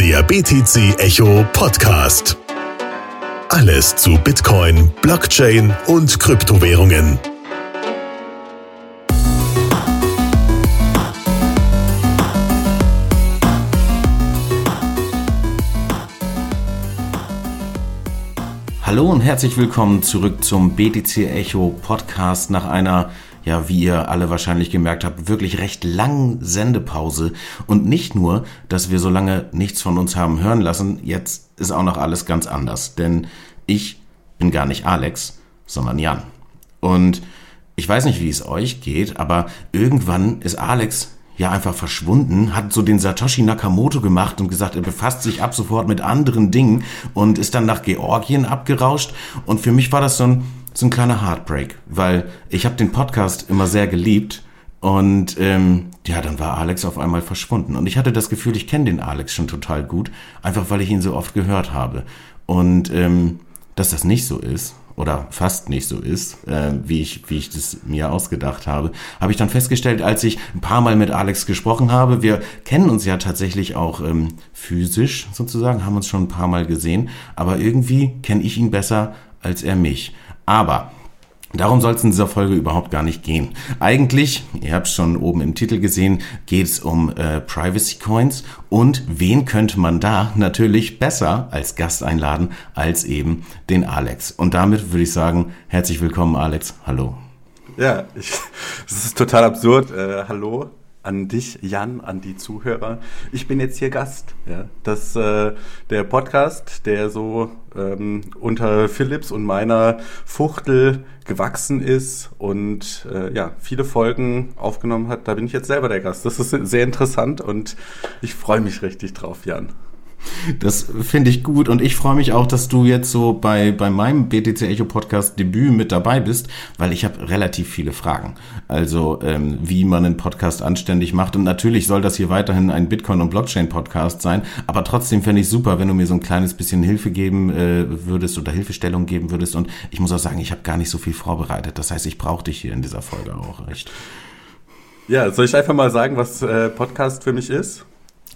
Der BTC Echo Podcast. Alles zu Bitcoin, Blockchain und Kryptowährungen. Hallo und herzlich willkommen zurück zum BTC Echo Podcast nach einer ja, wie ihr alle wahrscheinlich gemerkt habt, wirklich recht langen Sendepause. Und nicht nur, dass wir so lange nichts von uns haben hören lassen, jetzt ist auch noch alles ganz anders. Denn ich bin gar nicht Alex, sondern Jan. Und ich weiß nicht, wie es euch geht, aber irgendwann ist Alex ja einfach verschwunden, hat so den Satoshi Nakamoto gemacht und gesagt, er befasst sich ab sofort mit anderen Dingen und ist dann nach Georgien abgerauscht. Und für mich war das so ein so ein kleiner Heartbreak, weil ich habe den Podcast immer sehr geliebt und ähm, ja, dann war Alex auf einmal verschwunden. Und ich hatte das Gefühl, ich kenne den Alex schon total gut, einfach weil ich ihn so oft gehört habe. Und ähm, dass das nicht so ist, oder fast nicht so ist, äh, wie, ich, wie ich das mir ausgedacht habe, habe ich dann festgestellt, als ich ein paar Mal mit Alex gesprochen habe. Wir kennen uns ja tatsächlich auch ähm, physisch sozusagen, haben uns schon ein paar Mal gesehen, aber irgendwie kenne ich ihn besser als er mich. Aber Darum soll es in dieser Folge überhaupt gar nicht gehen. Eigentlich, ihr habt es schon oben im Titel gesehen, geht es um äh, Privacy Coins und wen könnte man da natürlich besser als Gast einladen als eben den Alex. Und damit würde ich sagen, herzlich willkommen Alex, hallo. Ja, es ist total absurd. Äh, hallo, an dich, Jan, an die Zuhörer. Ich bin jetzt hier Gast. Ja. Das, äh, der Podcast, der so ähm, unter Philips und meiner Fuchtel gewachsen ist und äh, ja, viele Folgen aufgenommen hat, da bin ich jetzt selber der Gast. Das ist sehr interessant und ich freue mich richtig drauf, Jan. Das finde ich gut und ich freue mich auch, dass du jetzt so bei, bei meinem BTC Echo Podcast Debüt mit dabei bist, weil ich habe relativ viele Fragen. Also ähm, wie man einen Podcast anständig macht und natürlich soll das hier weiterhin ein Bitcoin und Blockchain Podcast sein, aber trotzdem fände ich super, wenn du mir so ein kleines bisschen Hilfe geben äh, würdest oder Hilfestellung geben würdest und ich muss auch sagen, ich habe gar nicht so viel vorbereitet. Das heißt, ich brauche dich hier in dieser Folge auch recht. Ja, soll ich einfach mal sagen, was äh, Podcast für mich ist?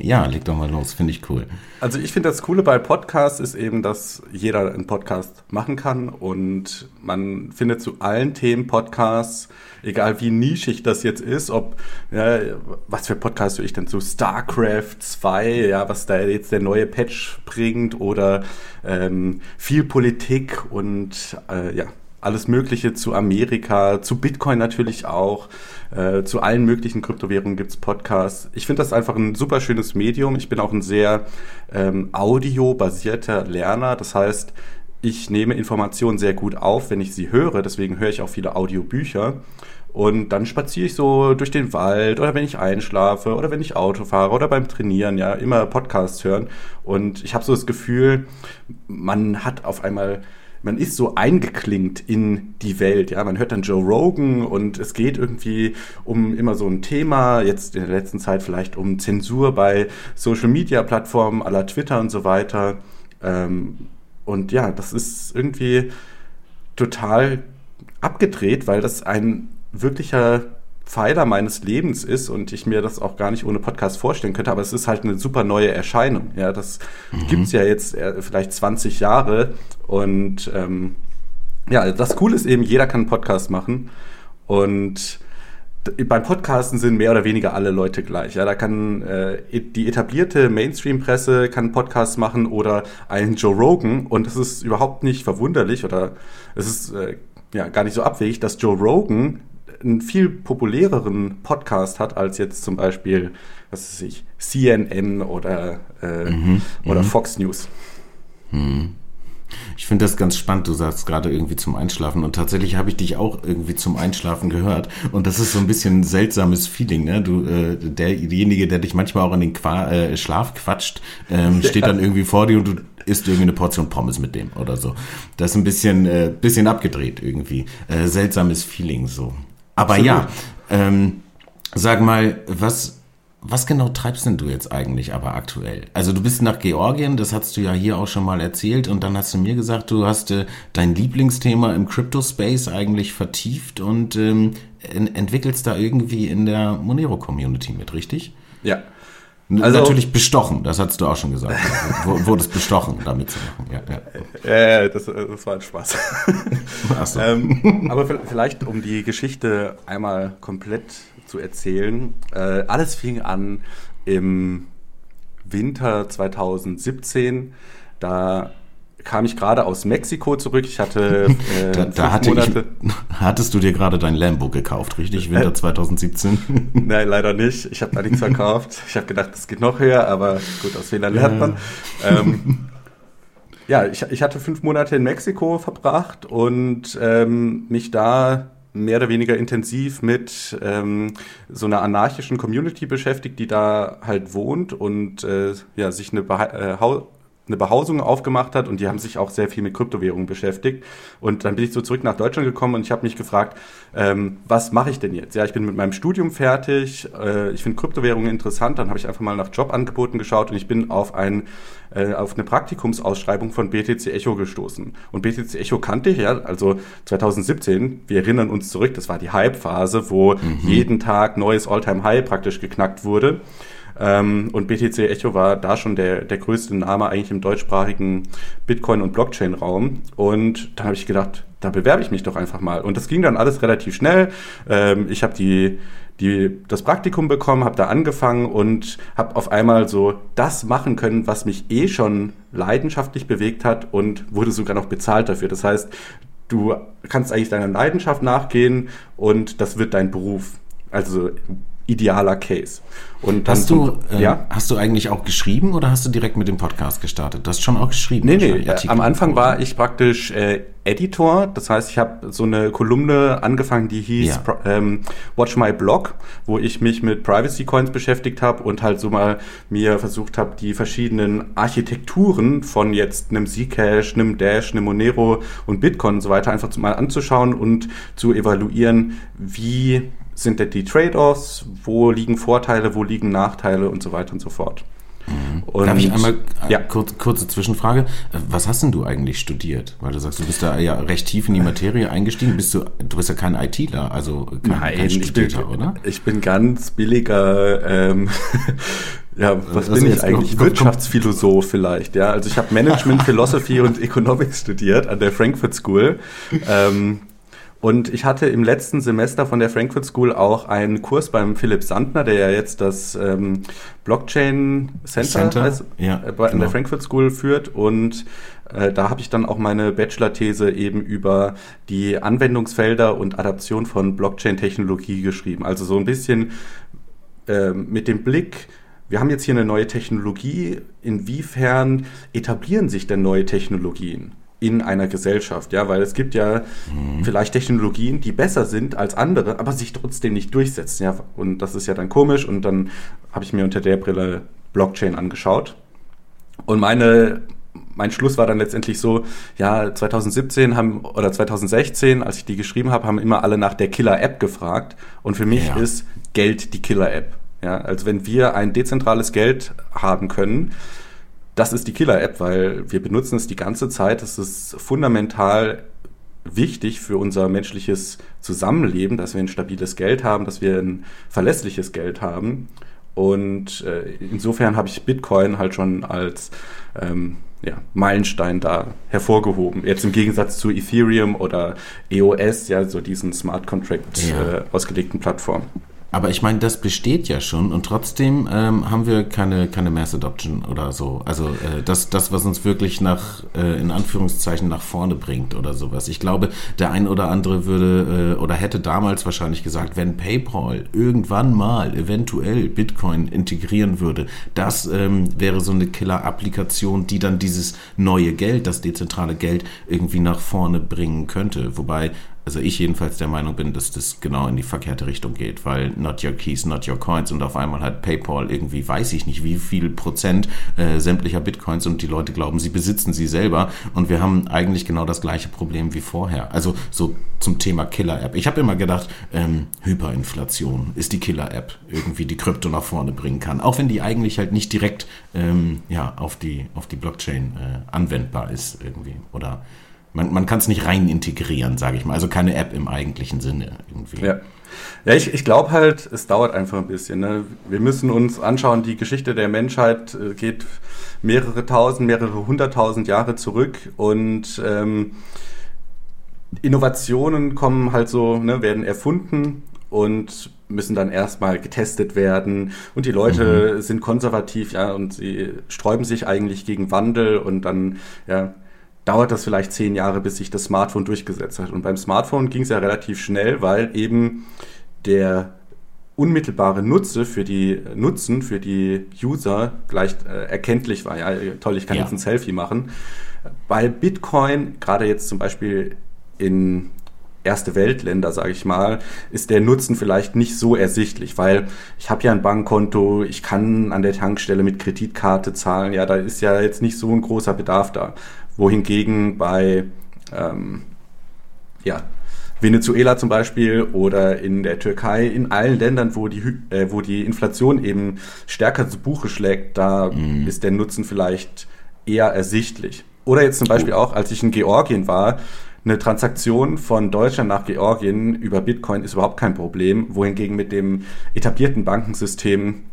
Ja, leg doch mal los, finde ich cool. Also ich finde das Coole bei Podcasts ist eben, dass jeder einen Podcast machen kann und man findet zu allen Themen Podcasts, egal wie nischig das jetzt ist, ob, ja, was für Podcasts höre ich denn zu StarCraft 2, ja, was da jetzt der neue Patch bringt oder ähm, viel Politik und äh, ja, alles Mögliche zu Amerika, zu Bitcoin natürlich auch. Äh, zu allen möglichen Kryptowährungen gibt's Podcasts. Ich finde das einfach ein super schönes Medium. Ich bin auch ein sehr ähm, audiobasierter Lerner. Das heißt, ich nehme Informationen sehr gut auf, wenn ich sie höre. Deswegen höre ich auch viele Audiobücher. Und dann spaziere ich so durch den Wald oder wenn ich einschlafe oder wenn ich Auto fahre oder beim Trainieren, ja, immer Podcasts hören. Und ich habe so das Gefühl, man hat auf einmal man ist so eingeklinkt in die Welt. Ja, man hört dann Joe Rogan und es geht irgendwie um immer so ein Thema. Jetzt in der letzten Zeit vielleicht um Zensur bei Social Media Plattformen aller Twitter und so weiter. Ähm, und ja, das ist irgendwie total abgedreht, weil das ein wirklicher Pfeiler meines Lebens ist und ich mir das auch gar nicht ohne Podcast vorstellen könnte, aber es ist halt eine super neue Erscheinung. Ja, das mhm. gibt's ja jetzt äh, vielleicht 20 Jahre und ähm, ja, das Coole ist eben, jeder kann einen Podcast machen und beim Podcasten sind mehr oder weniger alle Leute gleich. Ja, da kann äh, die etablierte Mainstream-Presse kann Podcasts machen oder ein Joe Rogan und es ist überhaupt nicht verwunderlich oder es ist äh, ja gar nicht so abwegig, dass Joe Rogan einen viel populäreren Podcast hat als jetzt zum Beispiel, was weiß ich, CNN oder, äh, mhm, oder mhm. Fox News. Mhm. Ich finde das ganz spannend. Du sagst gerade irgendwie zum Einschlafen und tatsächlich habe ich dich auch irgendwie zum Einschlafen gehört und das ist so ein bisschen ein seltsames Feeling. Ne? Du, äh, derjenige, der dich manchmal auch in den Qua äh, Schlaf quatscht, ähm, steht ja. dann irgendwie vor dir und du isst irgendwie eine Portion Pommes mit dem oder so. Das ist ein bisschen, äh, bisschen abgedreht irgendwie. Äh, seltsames Feeling so. Aber Absolut. ja, ähm, sag mal, was, was genau treibst denn du jetzt eigentlich aber aktuell? Also du bist nach Georgien, das hast du ja hier auch schon mal erzählt und dann hast du mir gesagt, du hast äh, dein Lieblingsthema im Crypto-Space eigentlich vertieft und ähm, entwickelst da irgendwie in der Monero-Community mit, richtig? Ja. Also, Natürlich bestochen, das hast du auch schon gesagt. Wurde es bestochen, damit zu machen. Ja, ja. Äh, das, das war ein Spaß. So. ähm, aber vielleicht, um die Geschichte einmal komplett zu erzählen. Äh, alles fing an im Winter 2017. Da kam ich gerade aus Mexiko zurück. Ich hatte äh, da, da hatte Monate. Ich, hattest du dir gerade dein Lambo gekauft, richtig? Winter äh, 2017? Nein, leider nicht. Ich habe da nichts verkauft. Ich habe gedacht, das geht noch höher, aber gut, aus Fehlern lernt man. Ähm, ja, ich, ich hatte fünf Monate in Mexiko verbracht und ähm, mich da mehr oder weniger intensiv mit ähm, so einer anarchischen Community beschäftigt, die da halt wohnt und äh, ja, sich eine Beha äh, eine Behausung aufgemacht hat und die haben sich auch sehr viel mit Kryptowährungen beschäftigt. Und dann bin ich so zurück nach Deutschland gekommen und ich habe mich gefragt, ähm, was mache ich denn jetzt? Ja, ich bin mit meinem Studium fertig, äh, ich finde Kryptowährungen interessant, dann habe ich einfach mal nach Jobangeboten geschaut und ich bin auf ein äh, auf eine Praktikumsausschreibung von BTC Echo gestoßen. Und BTC Echo kannte ich ja, also 2017, wir erinnern uns zurück, das war die Hype-Phase, wo mhm. jeden Tag neues All-Time-High praktisch geknackt wurde. Ähm, und BTC Echo war da schon der, der größte Name eigentlich im deutschsprachigen Bitcoin- und Blockchain-Raum. Und dann habe ich gedacht, da bewerbe ich mich doch einfach mal. Und das ging dann alles relativ schnell. Ähm, ich habe die die, das Praktikum bekommen, habe da angefangen und habe auf einmal so das machen können, was mich eh schon leidenschaftlich bewegt hat und wurde sogar noch bezahlt dafür. Das heißt, du kannst eigentlich deiner Leidenschaft nachgehen und das wird dein Beruf. Also idealer Case. Und hast du, äh, ja? hast du eigentlich auch geschrieben oder hast du direkt mit dem Podcast gestartet? Du hast schon auch geschrieben. Nee, nee, äh, am Anfang war ich praktisch äh, Editor. Das heißt, ich habe so eine Kolumne angefangen, die hieß ja. ähm, Watch My Blog, wo ich mich mit Privacy Coins beschäftigt habe und halt so mal mir versucht habe, die verschiedenen Architekturen von jetzt einem Zcash, einem Dash, einem Monero und Bitcoin und so weiter einfach mal anzuschauen und zu evaluieren, wie sind denn die Trade-offs, wo liegen Vorteile, wo liegen Nachteile und so weiter und so fort. Mhm. Und, Darf ich einmal äh, ja. kurz, kurze Zwischenfrage? Äh, was hast denn du eigentlich studiert? Weil du sagst, du bist da ja recht tief in die Materie eingestiegen. Bist du, du bist ja kein ITler, also kein, Nein, kein Studierter, ich bin, oder? Ich bin ganz billiger, ähm, ja, was, was bin ich eigentlich? Kommt, Wirtschaftsphilosoph vielleicht, ja. Also ich habe Management, Philosophy und Economics studiert an der Frankfurt School. Ähm, und ich hatte im letzten Semester von der Frankfurt School auch einen Kurs beim Philipp Sandner, der ja jetzt das ähm, Blockchain Center, Center? Heißt, ja, äh, bei, genau. der Frankfurt School führt. Und äh, da habe ich dann auch meine Bachelor-These eben über die Anwendungsfelder und Adaption von Blockchain-Technologie geschrieben. Also so ein bisschen äh, mit dem Blick, wir haben jetzt hier eine neue Technologie. Inwiefern etablieren sich denn neue Technologien? In einer Gesellschaft, ja, weil es gibt ja mhm. vielleicht Technologien, die besser sind als andere, aber sich trotzdem nicht durchsetzen, ja, und das ist ja dann komisch und dann habe ich mir unter der Brille Blockchain angeschaut und meine mein Schluss war dann letztendlich so, ja, 2017 haben oder 2016, als ich die geschrieben habe, haben immer alle nach der Killer-App gefragt. Und für mich ja. ist Geld die Killer-App. Ja, also wenn wir ein dezentrales Geld haben können, das ist die Killer-App, weil wir benutzen es die ganze Zeit. Es ist fundamental wichtig für unser menschliches Zusammenleben, dass wir ein stabiles Geld haben, dass wir ein verlässliches Geld haben. Und äh, insofern habe ich Bitcoin halt schon als ähm, ja, Meilenstein da hervorgehoben. Jetzt im Gegensatz zu Ethereum oder EOS, ja, so diesen Smart Contract ja. äh, ausgelegten Plattformen. Aber ich meine, das besteht ja schon und trotzdem ähm, haben wir keine, keine Mass Adoption oder so. Also äh, das, das, was uns wirklich nach, äh, in Anführungszeichen, nach vorne bringt oder sowas. Ich glaube, der ein oder andere würde äh, oder hätte damals wahrscheinlich gesagt, wenn PayPal irgendwann mal eventuell Bitcoin integrieren würde, das ähm, wäre so eine Killer-Applikation, die dann dieses neue Geld, das dezentrale Geld, irgendwie nach vorne bringen könnte. Wobei also ich jedenfalls der Meinung bin, dass das genau in die verkehrte Richtung geht, weil not your keys, not your coins und auf einmal hat PayPal irgendwie, weiß ich nicht, wie viel Prozent äh, sämtlicher Bitcoins und die Leute glauben, sie besitzen sie selber und wir haben eigentlich genau das gleiche Problem wie vorher. Also so zum Thema Killer-App. Ich habe immer gedacht, ähm, Hyperinflation ist die Killer-App, irgendwie die Krypto nach vorne bringen kann, auch wenn die eigentlich halt nicht direkt ähm, ja, auf, die, auf die Blockchain äh, anwendbar ist irgendwie oder Man, man kann es nicht rein integrieren, sage ich mal. Also keine App im eigentlichen Sinne irgendwie. Ja. Ja, ich, ich glaube halt, es dauert einfach ein bisschen. Ne? Wir müssen uns anschauen, die Geschichte der Menschheit äh, geht mehrere tausend, mehrere hunderttausend Jahre zurück und ähm, Innovationen kommen halt so, ne, werden erfunden und müssen dann erstmal getestet werden und die Leute mhm. sind konservativ, ja, und sie sträuben sich eigentlich gegen Wandel und dann, ja, dauert das vielleicht zehn Jahre, bis sich das Smartphone durchgesetzt hat. Und beim Smartphone ging es ja relativ schnell, weil eben der unmittelbare Nutze für die Nutzen für die User gleich äh, erkenntlich war. Ja, toll, ich kann ja. jetzt ein Selfie machen. Bei Bitcoin, gerade jetzt zum Beispiel in erste Weltländer, sage ich mal, ist der Nutzen vielleicht nicht so ersichtlich, weil ich habe ja ein Bankkonto, ich kann an der Tankstelle mit Kreditkarte zahlen, ja, da ist ja jetzt nicht so ein großer Bedarf da. Wohingegen bei ähm, ja, Venezuela zum Beispiel oder in der Türkei, in allen Ländern, wo die, äh, wo die Inflation eben stärker zu Buche schlägt, da mm. ist der Nutzen vielleicht eher ersichtlich. Oder jetzt zum Beispiel oh. auch, als ich in Georgien war, eine Transaktion von Deutschland nach Georgien über Bitcoin ist überhaupt kein Problem, wohingegen mit dem etablierten Bankensystem,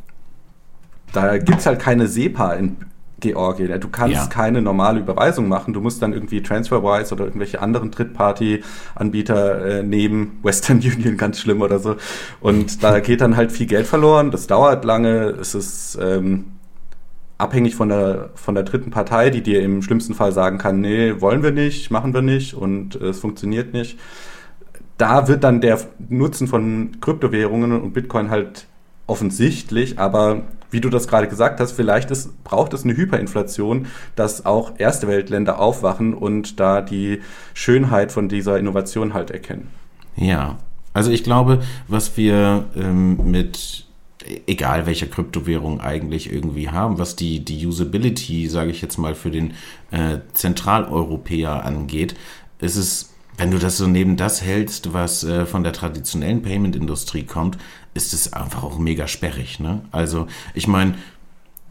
da gibt's halt keine SEPA in Georgien. Du kannst ja. keine normale Überweisung machen. Du musst dann irgendwie TransferWise oder irgendwelche anderen Drittparty-Anbieter äh, nehmen. Western Union ganz schlimm oder so. Und da geht dann halt viel Geld verloren. Das dauert lange. Es ist ähm, abhängig von der, von der dritten Partei, die dir im schlimmsten Fall sagen kann, nee, wollen wir nicht, machen wir nicht und äh, es funktioniert nicht. Da wird dann der Nutzen von Kryptowährungen und Bitcoin halt offensichtlich, aber wie du das gerade gesagt hast, vielleicht ist, braucht es eine Hyperinflation, dass auch erste Weltländer aufwachen und da die Schönheit von dieser Innovation halt erkennen. Ja, also ich glaube, was wir ähm, mit egal welcher Kryptowährung eigentlich irgendwie haben, was die, die Usability, sage ich jetzt mal, für den äh, Zentraleuropäer angeht, ist es wenn du das so neben das hältst, was äh, von der traditionellen Payment-Industrie kommt, ist es einfach auch mega sperrig. Ne? Also ich meine,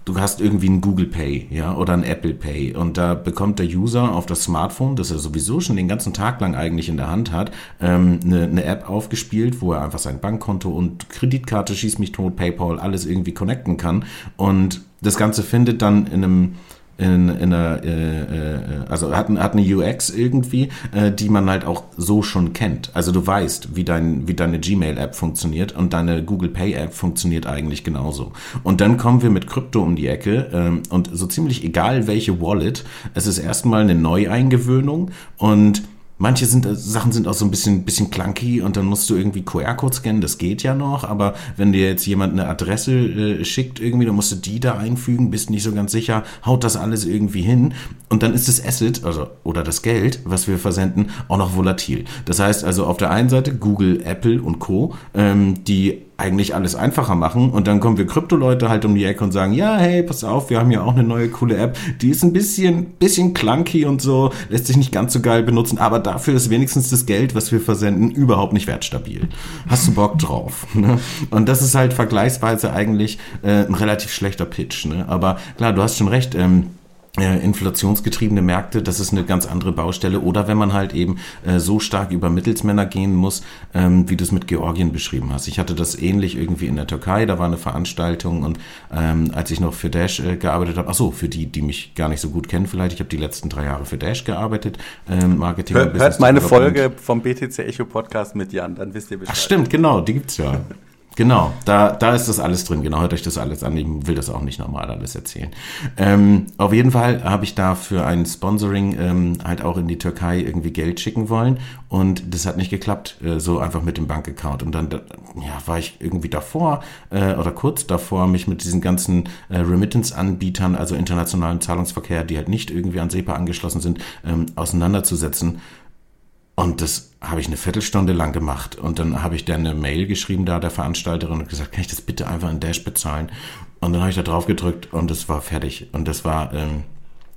du hast irgendwie ein Google Pay, ja, oder ein Apple Pay und da bekommt der User auf das Smartphone, das er sowieso schon den ganzen Tag lang eigentlich in der Hand hat, ähm, eine, eine App aufgespielt, wo er einfach sein Bankkonto und Kreditkarte, schieß mich tot, PayPal, alles irgendwie connecten kann und das Ganze findet dann in einem in, in einer, äh, äh, also hat, hat eine UX irgendwie, äh, die man halt auch so schon kennt. Also du weißt, wie, dein, wie deine Gmail-App funktioniert und deine Google Pay-App funktioniert eigentlich genauso. Und dann kommen wir mit Krypto um die Ecke ähm, und so ziemlich egal welche Wallet, es ist erstmal eine Neueingewöhnung und Manche sind, äh, Sachen sind auch so ein bisschen, bisschen clunky und dann musst du irgendwie QR-Code scannen, das geht ja noch, aber wenn dir jetzt jemand eine Adresse äh, schickt irgendwie, dann musst du die da einfügen, bist nicht so ganz sicher, haut das alles irgendwie hin und dann ist das Asset, also, oder das Geld, was wir versenden, auch noch volatil. Das heißt also auf der einen Seite Google, Apple und Co., ähm, die eigentlich alles einfacher machen. Und dann kommen wir Krypto-Leute halt um die Ecke und sagen, ja, hey, pass auf, wir haben ja auch eine neue coole App. Die ist ein bisschen, bisschen clunky und so, lässt sich nicht ganz so geil benutzen, aber dafür ist wenigstens das Geld, was wir versenden, überhaupt nicht wertstabil. Hast du Bock drauf? Ne? Und das ist halt vergleichsweise eigentlich äh, ein relativ schlechter Pitch. Ne? Aber klar, du hast schon recht. Ähm, äh, inflationsgetriebene Märkte, das ist eine ganz andere Baustelle. Oder wenn man halt eben äh, so stark über Mittelsmänner gehen muss, ähm, wie du es mit Georgien beschrieben hast. Ich hatte das ähnlich irgendwie in der Türkei, da war eine Veranstaltung und ähm, als ich noch für Dash äh, gearbeitet habe, ach so, für die, die mich gar nicht so gut kennen vielleicht, ich habe die letzten drei Jahre für Dash gearbeitet, ähm, Marketing. Hört, hört meine Folge vom BTC Echo Podcast mit Jan, dann wisst ihr Bescheid. Ach stimmt, genau, die gibt's ja. Genau, da, da ist das alles drin. Genau, hört euch das alles an. Ich will das auch nicht normal alles erzählen. Ähm, auf jeden Fall habe ich da für ein Sponsoring ähm, halt auch in die Türkei irgendwie Geld schicken wollen und das hat nicht geklappt, äh, so einfach mit dem Bankaccount. Und dann ja, war ich irgendwie davor äh, oder kurz davor, mich mit diesen ganzen äh, Remittance-Anbietern, also internationalen Zahlungsverkehr, die halt nicht irgendwie an SEPA angeschlossen sind, ähm, auseinanderzusetzen. Und das habe ich eine Viertelstunde lang gemacht. Und dann habe ich dann eine Mail geschrieben da der Veranstalterin und gesagt, kann ich das bitte einfach in Dash bezahlen? Und dann habe ich da drauf gedrückt und es war fertig. Und das war, ähm,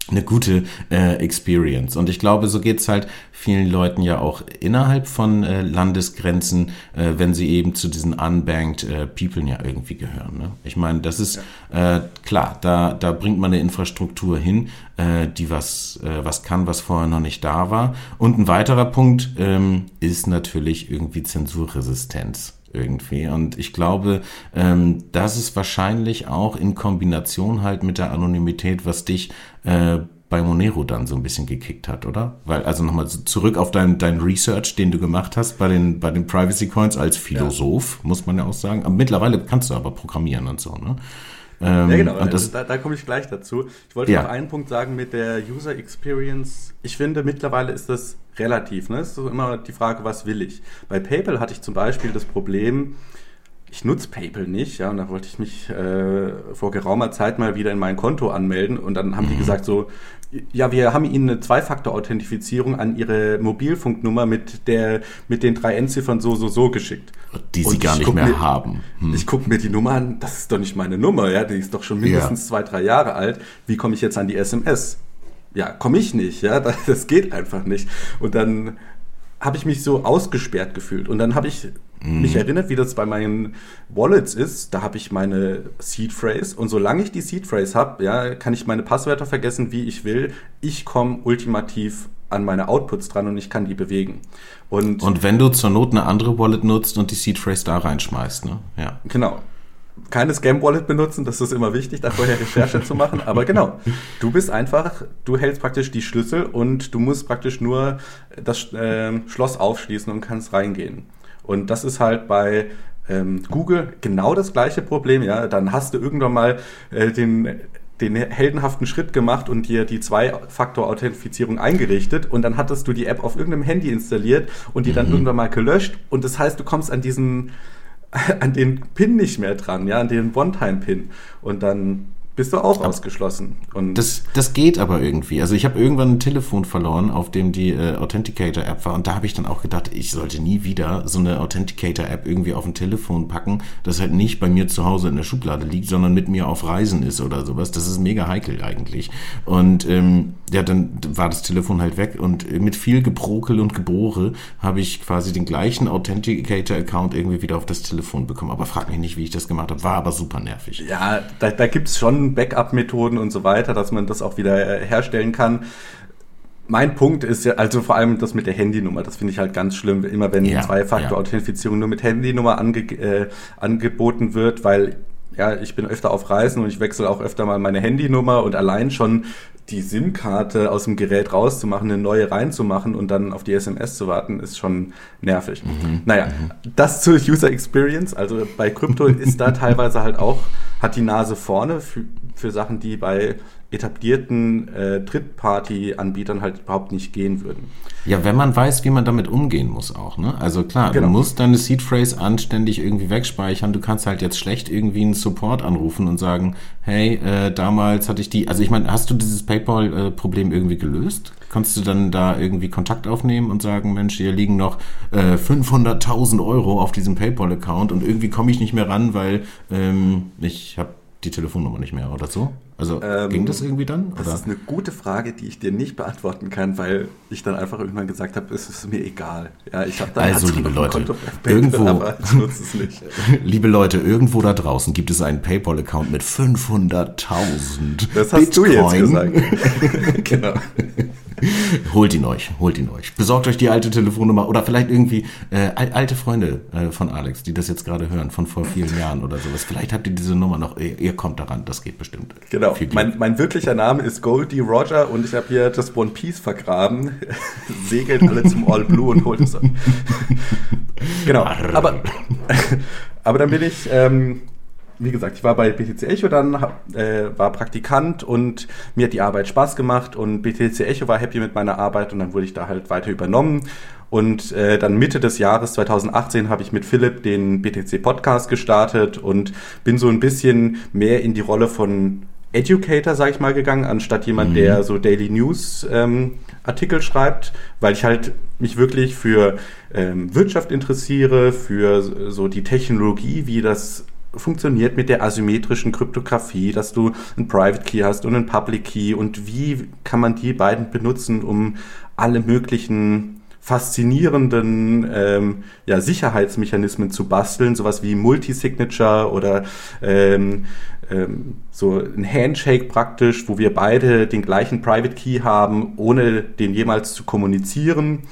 eine gute äh, Experience. Und ich glaube, so geht's halt vielen Leuten ja auch innerhalb von äh, Landesgrenzen, äh, wenn sie eben zu diesen unbanked äh, People ja irgendwie gehören. Ne? Ich meine, das ist ja. äh, klar, da, da bringt man eine Infrastruktur hin, äh, die was, äh, was kann, was vorher noch nicht da war. Und ein weiterer Punkt ähm, ist natürlich irgendwie Zensurresistenz irgendwie. Und ich glaube, ähm, das ist wahrscheinlich auch in Kombination halt mit der Anonymität, was dich äh, bei Monero dann so ein bisschen gekickt hat, oder? Weil, also nochmal zurück auf dein, dein Research, den du gemacht hast bei den, bei den Privacy Coins als Philosoph, ja. muss man ja auch sagen. Aber mittlerweile kannst du aber programmieren und so, ne? Ähm, ja, genau, und das, da, da komme ich gleich dazu. Ich wollte ja. noch einen Punkt sagen mit der User Experience. Ich finde, mittlerweile ist das relativ. Ne? Es ist immer die Frage, was will ich? Bei PayPal hatte ich zum Beispiel das Problem, ich nutze PayPal nicht, ja, und da wollte ich mich äh, vor geraumer Zeit mal wieder in mein Konto anmelden und dann haben die mhm. gesagt so, ja, wir haben Ihnen eine Zwei-Faktor-Authentifizierung an Ihre Mobilfunknummer mit der mit den drei Endziffern so so so geschickt. Die Sie gar nicht mehr mir, haben. Hm. Ich gucke mir die Nummer an, das ist doch nicht meine Nummer, ja, die ist doch schon mindestens ja. zwei, drei Jahre alt. Wie komme ich jetzt an die SMS? Ja, komme ich nicht, ja, das geht einfach nicht. Und dann habe ich mich so ausgesperrt gefühlt. Und dann habe ich mhm. mich erinnert, wie das bei meinen Wallets ist. Da habe ich meine Seed Phrase und solange ich die Seed Phrase habe, ja, kann ich meine Passwörter vergessen, wie ich will. Ich komme ultimativ an meine Outputs dran und ich kann die bewegen. Und, und wenn du zur Not eine andere Wallet nutzt und die Seed Phrase da reinschmeißt, ne? Ja. Genau keine Scam-Wallet benutzen, das ist immer wichtig, da vorher Recherche zu machen. Aber genau, du bist einfach, du hältst praktisch die Schlüssel und du musst praktisch nur das äh, Schloss aufschließen und kannst reingehen. Und das ist halt bei ähm, Google genau das gleiche Problem. Ja, dann hast du irgendwann mal äh, den den heldenhaften Schritt gemacht und dir die Zwei-Faktor-Authentifizierung eingerichtet und dann hattest du die App auf irgendeinem Handy installiert und die dann mhm. irgendwann mal gelöscht und das heißt, du kommst an diesen an den Pin nicht mehr dran, ja, an den One-Time-Pin. Und dann bist du auch aber ausgeschlossen. Und das, das geht aber irgendwie. Also ich habe irgendwann ein Telefon verloren, auf dem die äh, Authenticator-App war. Und da habe ich dann auch gedacht, ich sollte nie wieder so eine Authenticator-App irgendwie auf ein Telefon packen, das halt nicht bei mir zu Hause in der Schublade liegt, sondern mit mir auf Reisen ist oder sowas. Das ist mega heikel eigentlich. Und ähm, ja, dann war das Telefon halt weg. Und mit viel Gebrokel und Gebohre habe ich quasi den gleichen Authenticator-Account irgendwie wieder auf das Telefon bekommen. Aber frag mich nicht, wie ich das gemacht habe. War aber super nervig. Ja, da, da gibt es schon Backup-Methoden und so weiter, dass man das auch wieder äh, herstellen kann. Mein Punkt ist ja, also vor allem das mit der Handynummer, das finde ich halt ganz schlimm, immer wenn ja, Zwei-Faktor-Authentifizierung ja. nur mit Handynummer ange äh, angeboten wird, weil ja, ich bin öfter auf Reisen und ich wechsle auch öfter mal meine Handynummer und allein schon die SIM-Karte aus dem Gerät rauszumachen, eine neue reinzumachen und dann auf die SMS zu warten, ist schon nervig. Mhm. Naja, mhm. das zur User Experience. Also bei Krypto ist da teilweise halt auch, hat die Nase vorne für, für Sachen, die bei etablierten äh, Drittparty-Anbietern halt überhaupt nicht gehen würden. Ja, wenn man weiß, wie man damit umgehen muss auch, ne? Also klar, genau. du musst deine Seed Phrase anständig irgendwie wegspeichern. Du kannst halt jetzt schlecht irgendwie einen Support anrufen und sagen, hey, äh, damals hatte ich die, also ich meine, hast du dieses PayPal-Problem irgendwie gelöst? Kannst du dann da irgendwie Kontakt aufnehmen und sagen, Mensch, hier liegen noch äh, 500.000 Euro auf diesem PayPal-Account und irgendwie komme ich nicht mehr ran, weil ähm, ich habe die Telefonnummer nicht mehr oder so? Also ähm, ging das irgendwie dann? Oder? Das ist eine gute Frage, die ich dir nicht beantworten kann, weil ich dann einfach irgendwann gesagt habe, es ist mir egal. Ja, ich habe dann also liebe Leute, Konto irgendwo, aber ich nutze es nicht. liebe Leute, irgendwo da draußen gibt es einen PayPal-Account mit 500.000 Das hast Bitcoin. du jetzt gesagt. genau. holt ihn euch, holt ihn euch. Besorgt euch die alte Telefonnummer oder vielleicht irgendwie äh, alte Freunde äh, von Alex, die das jetzt gerade hören, von vor vielen Jahren oder sowas. Vielleicht habt ihr diese Nummer noch, ihr, ihr kommt daran, das geht bestimmt. Genau, mein, mein wirklicher Name ist Goldie Roger und ich habe hier das One Piece vergraben. Segelt alle zum All Blue und holt es an. genau, aber, aber dann bin ich... Ähm, wie gesagt, ich war bei BTC Echo dann, äh, war Praktikant und mir hat die Arbeit Spaß gemacht und BTC Echo war happy mit meiner Arbeit und dann wurde ich da halt weiter übernommen. Und äh, dann Mitte des Jahres 2018 habe ich mit Philipp den BTC Podcast gestartet und bin so ein bisschen mehr in die Rolle von Educator, sag ich mal, gegangen, anstatt jemand, mhm. der so Daily News ähm, Artikel schreibt, weil ich halt mich wirklich für ähm, Wirtschaft interessiere, für so die Technologie, wie das funktioniert mit der asymmetrischen Kryptographie, dass du einen Private Key hast und einen Public Key und wie kann man die beiden benutzen, um alle möglichen faszinierenden ähm, ja, Sicherheitsmechanismen zu basteln, sowas wie Multisignature oder ähm, ähm, so ein Handshake praktisch, wo wir beide den gleichen Private Key haben, ohne den jemals zu kommunizieren.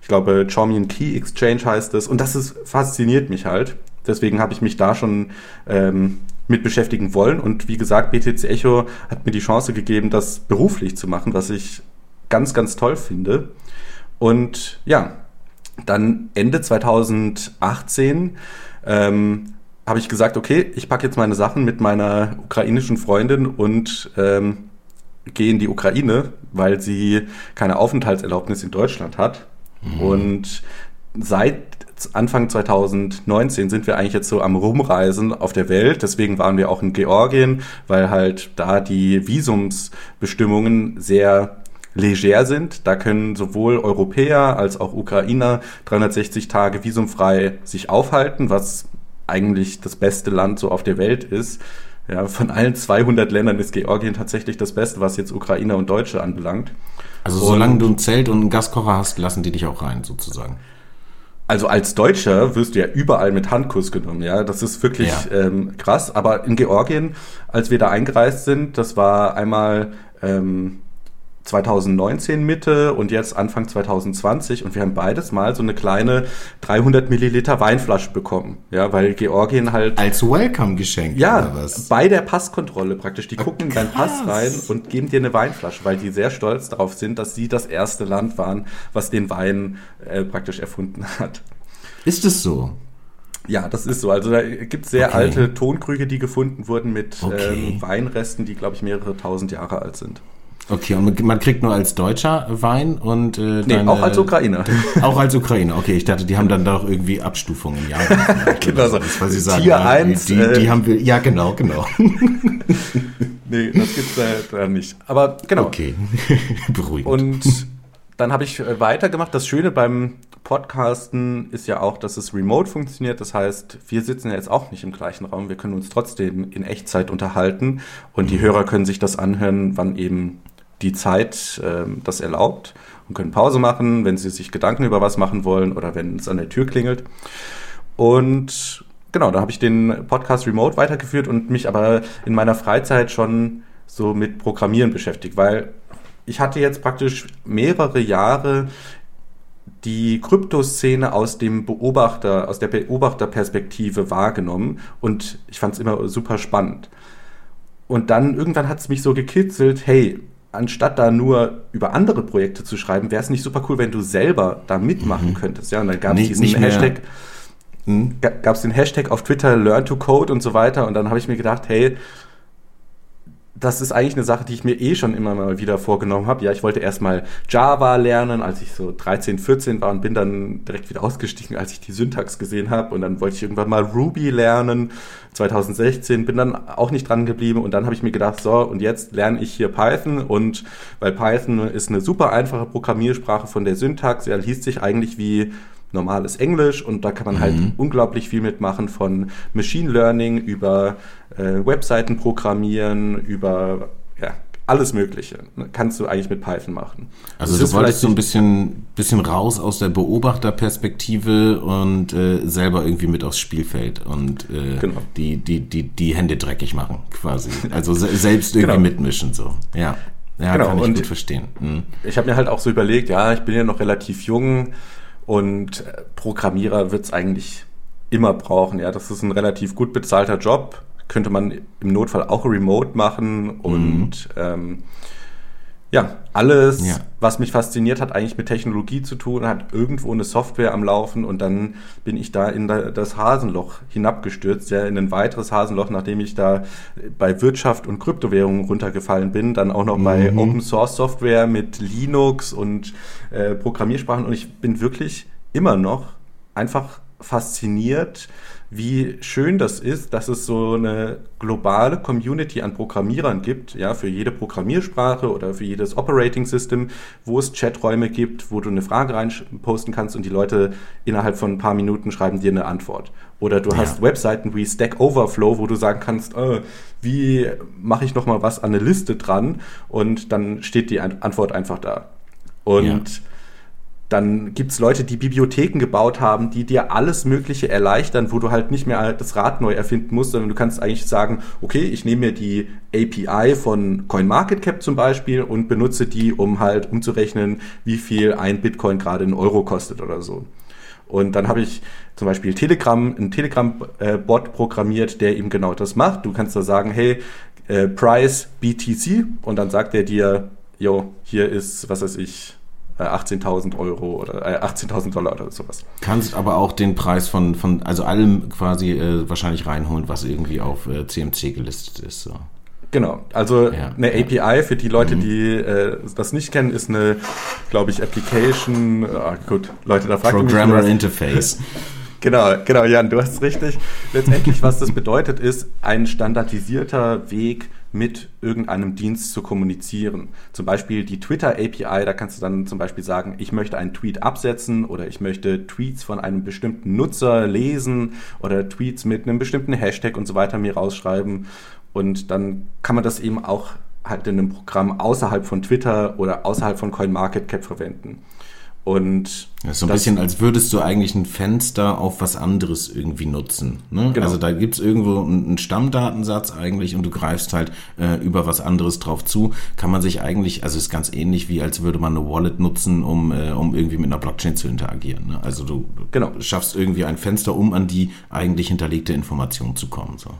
Ich glaube, Chaumian Key Exchange heißt es. Und das ist, fasziniert mich halt. Deswegen habe ich mich da schon ähm, mit beschäftigen wollen. Und wie gesagt, BTC Echo hat mir die Chance gegeben, das beruflich zu machen, was ich ganz, ganz toll finde. Und ja, dann Ende 2018 ähm, habe ich gesagt, okay, ich packe jetzt meine Sachen mit meiner ukrainischen Freundin und ähm, gehe in die Ukraine, weil sie keine Aufenthaltserlaubnis in Deutschland hat. Mhm. Und seit Anfang 2019 sind wir eigentlich jetzt so am Rumreisen auf der Welt. Deswegen waren wir auch in Georgien, weil halt da die Visumsbestimmungen sehr leger sind. Da können sowohl Europäer als auch Ukrainer 360 Tage visumfrei sich aufhalten, was eigentlich das beste Land so auf der Welt ist. Ja, von allen 200 Ländern ist Georgien tatsächlich das Beste, was jetzt Ukrainer und Deutsche anbelangt. Also solange und, du ein Zelt und einen Gaskocher hast, lassen die dich auch rein, sozusagen. Also als Deutscher wirst du ja überall mit Handkuss genommen, ja. Das ist wirklich ja. ähm, krass. Aber in Georgien, als wir da eingereist sind, das war einmal ähm, 2019 Mitte und jetzt Anfang 2020 und wir haben beides mal so eine kleine 300 Milliliter Weinflasche bekommen, ja, weil Georgien halt als Welcome-Geschenk ja bei der Passkontrolle praktisch, die gucken in deinen Pass rein und geben dir eine Weinflasche, weil die sehr stolz darauf sind, dass sie das erste Land waren, was den Wein äh, praktisch erfunden hat. Ist es so? Ja, das ist so. Also da gibt es sehr okay. alte Tonkrüge, die gefunden wurden mit okay. ähm, Weinresten, die, glaube ich, mehrere tausend Jahre alt sind. Okay, und man kriegt nur als Deutscher Wein und äh, nee, deine, auch als Ukrainer. Auch als Ukrainer. Okay, ich dachte, die haben dann doch irgendwie Abstufungen. Ja, genau so. Das, was sie sagen. Tier ja, 1. Die, äh, haben wir. Ja, genau, genau. nee, das gibt's da nicht. Aber genau. Okay, beruhigend. Und dann habe ich äh, weitergemacht. Das Schöne beim Podcasten ist ja auch, dass es remote funktioniert. Das heißt, wir sitzen ja jetzt auch nicht im gleichen Raum. Wir können uns trotzdem in Echtzeit unterhalten und die mhm. Hörer können sich das anhören, wann eben die Zeit äh, das erlaubt und können Pause machen, wenn sie sich Gedanken über was machen wollen oder wenn es an der Tür klingelt. Und genau, da habe ich den Podcast remote weitergeführt und mich aber in meiner Freizeit schon so mit Programmieren beschäftigt, weil ich hatte jetzt praktisch mehrere Jahre die Kryptoszene aus dem Beobachter, aus der Beobachterperspektive wahrgenommen und ich fand es immer super spannend. Und dann irgendwann hat es mich so gekitzelt, hey, anstatt da nur über andere Projekte zu schreiben, wäre es nicht super cool, wenn du selber da mitmachen mhm. könntest. Ja, und dann gab es diesen Hashtag, hm? gab es den Hashtag auf Twitter Learn to Code und so weiter. Und dann habe ich mir gedacht, hey, das ist eigentlich eine Sache, die ich mir eh schon immer mal wieder vorgenommen habe. Ja, ich wollte erstmal Java lernen, als ich so 13, 14 war und bin dann direkt wieder ausgestiegen, als ich die Syntax gesehen habe. Und dann wollte ich irgendwann mal Ruby lernen. 2016 bin dann auch nicht dran geblieben und dann habe ich mir gedacht, so, und jetzt lerne ich hier Python und weil Python ist eine super einfache Programmiersprache von der Syntax, er liest sich eigentlich wie normales Englisch und da kann man halt mhm. halt unglaublich viel mitmachen von Machine Learning über äh, Webseiten programmieren, über ja, alles Mögliche ne, kannst du eigentlich mit Python machen. Also das du wolltest so ein bisschen, bisschen raus aus der Beobachterperspektive und äh, selber irgendwie mit aufs Spielfeld und äh, genau. die, die, die, die Hände dreckig machen quasi. Also selbst irgendwie genau. mitmischen so. Ja. Ja, genau. kann ich und gut verstehen. Hm. Ich habe mir halt auch so überlegt, ja, ich bin ja noch relativ jung, und Programmierer wird es eigentlich immer brauchen. Ja, das ist ein relativ gut bezahlter Job. Könnte man im Notfall auch remote machen und mhm. ähm, ja, alles, ja. was mich fasziniert hat, eigentlich mit Technologie zu tun, hat irgendwo eine Software am Laufen und dann bin ich da in das Hasenloch hinabgestürzt, ja, in ein weiteres Hasenloch, nachdem ich da bei Wirtschaft und Kryptowährungen runtergefallen bin, dann auch noch mhm. bei Open Source Software mit Linux und äh, Programmiersprachen und ich bin wirklich immer noch einfach fasziniert wie schön das ist, dass es so eine globale Community an Programmierern gibt, ja, für jede Programmiersprache oder für jedes Operating System, wo es Chaträume gibt, wo du eine Frage reinposten kannst und die Leute innerhalb von ein paar Minuten schreiben dir eine Antwort. Oder du ja. hast Webseiten wie Stack Overflow, wo du sagen kannst, äh, wie mache ich nochmal was an eine Liste dran? Und dann steht die Antwort einfach da. Und ja dann gibt's Leute, die Bibliotheken gebaut haben, die dir alles Mögliche erleichtern, wo du halt nicht mehr das Rad neu erfinden musst, sondern du kannst eigentlich sagen, okay, ich nehme mir die API von CoinMarketCap zum Beispiel und benutze die, um halt umzurechnen, wie viel ein Bitcoin gerade in Euro kostet oder so. Und dann habe ich zum Beispiel Telegram, einen Telegram-Bot programmiert, der eben genau das macht. Du kannst da sagen, hey, äh, Price BTC und dann sagt er dir, jo, hier ist, was weiß ich, 18.000 äh, Euro oder äh, 18.000 Dollar oder sowas. Kannst aber auch den Preis von, von also allem quasi äh, wahrscheinlich reinholen, was irgendwie auf äh, CMC gelistet ist. So. Genau, also ja, eine API ja. für die Leute, mhm. die äh, das nicht kennen, ist eine, glaube ich, Application. Oh, gut, Leute, da fragt Programmer mich, Interface. Genau, genau, Jan, du hast richtig. Letztendlich, was das bedeutet, ist ein standardisierter Weg, mit irgendeinem Dienst zu kommunizieren. Zum Beispiel die Twitter API, da kannst du dann zum Beispiel sagen, ich möchte einen Tweet absetzen oder ich möchte Tweets von einem bestimmten Nutzer lesen oder Tweets mit einem bestimmten Hashtag und so weiter mir rausschreiben. Und dann kann man das eben auch halt in einem Programm außerhalb von Twitter oder außerhalb von CoinMarketCap verwenden. Und das ist so ein bisschen, als würdest du eigentlich ein Fenster auf was anderes irgendwie nutzen. Ne? Genau. Also da gibt's irgendwo einen Stammdatensatz eigentlich und du greifst halt äh, über was anderes drauf zu. Kann man sich eigentlich, also ist ganz ähnlich wie als würde man eine Wallet nutzen, um, äh, um irgendwie mit einer Blockchain zu interagieren. Ne? Also du genau. schaffst irgendwie ein Fenster, um an die eigentlich hinterlegte Information zu kommen. So.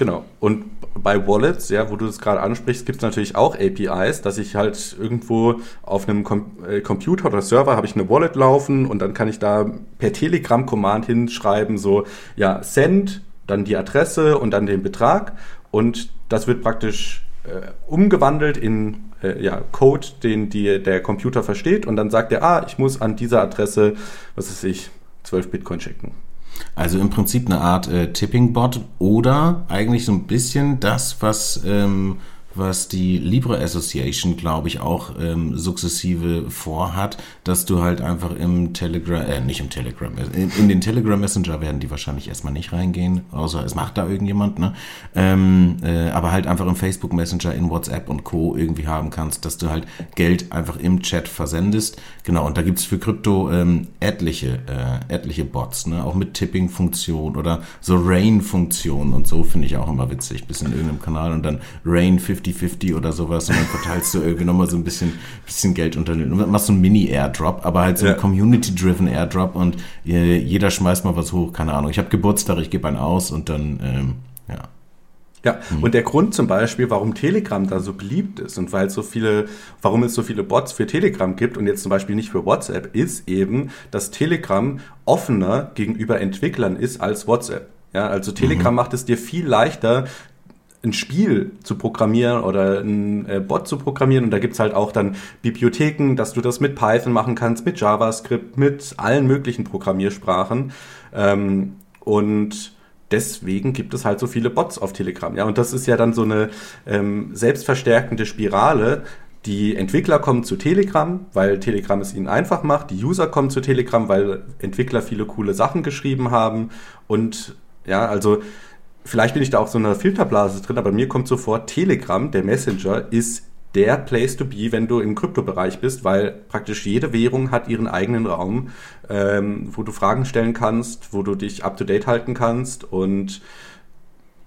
Genau. Und bei Wallets, ja, wo du das gerade ansprichst, gibt es natürlich auch APIs, dass ich halt irgendwo auf einem Com äh, Computer oder Server habe ich eine Wallet laufen und dann kann ich da per Telegram-Command hinschreiben, so, ja, send, dann die Adresse und dann den Betrag und das wird praktisch äh, umgewandelt in äh, ja, Code, den die, der Computer versteht und dann sagt er, ah, ich muss an dieser Adresse, was weiß ich, 12 Bitcoin schicken. Also im Prinzip eine Art äh, Tipping-Bot oder eigentlich so ein bisschen das, was ähm, was die Libre Association, glaube ich, auch ähm, sukzessive vorhat, dass du halt einfach im Telegram, äh, nicht im Telegram, in, in, den Telegram Messenger werden die wahrscheinlich erstmal nicht reingehen, außer es macht da irgendjemand, ne? Ähm, äh, aber halt einfach im Facebook Messenger, in WhatsApp und Co. irgendwie haben kannst, dass du halt Geld einfach im Chat versendest. Genau, und da gibt's für Krypto ähm, etliche, äh, etliche Bots, ne? Auch mit Tipping-Funktion oder so Rain-Funktion und so finde ich auch immer witzig, bis in irgendeinem Kanal und dann Rain 50 50-50 oder sowas und dann verteilst du irgendwie nochmal so ein bisschen, bisschen Geld unter den, und machst so einen Mini-Airdrop, aber halt so ja. einen Community-driven Airdrop und äh, jeder schmeißt mal was hoch, keine Ahnung. Ich habe Geburtstag, ich gebe einen aus und dann, ähm, ja. Ja, hm. und der Grund zum Beispiel, warum Telegram da so beliebt ist und weil so viele, warum es so viele Bots für Telegram gibt und jetzt zum Beispiel nicht für WhatsApp, ist eben, dass Telegram offener gegenüber Entwicklern ist als WhatsApp. Ja, also Telegram mhm. macht es dir viel leichter, ein Spiel zu programmieren oder ein äh, Bot zu programmieren. Und da gibt's halt auch dann Bibliotheken, dass du das mit Python machen kannst, mit JavaScript, mit allen möglichen Programmiersprachen. Ähm, und deswegen gibt es halt so viele Bots auf Telegram. Ja, und das ist ja dann so eine ähm, selbstverstärkende Spirale. Die Entwickler kommen zu Telegram, weil Telegram es ihnen einfach macht. Die User kommen zu Telegram, weil Entwickler viele coole Sachen geschrieben haben. Und ja, also vielleicht bin ich da auch so in einer Filterblase drin, aber mir kommt sofort, Telegram, der Messenger, ist der Place to be, wenn du im Kryptobereich bist, weil praktisch jede Währung hat ihren eigenen Raum, ähm, wo du Fragen stellen kannst, wo du dich up to date halten kannst und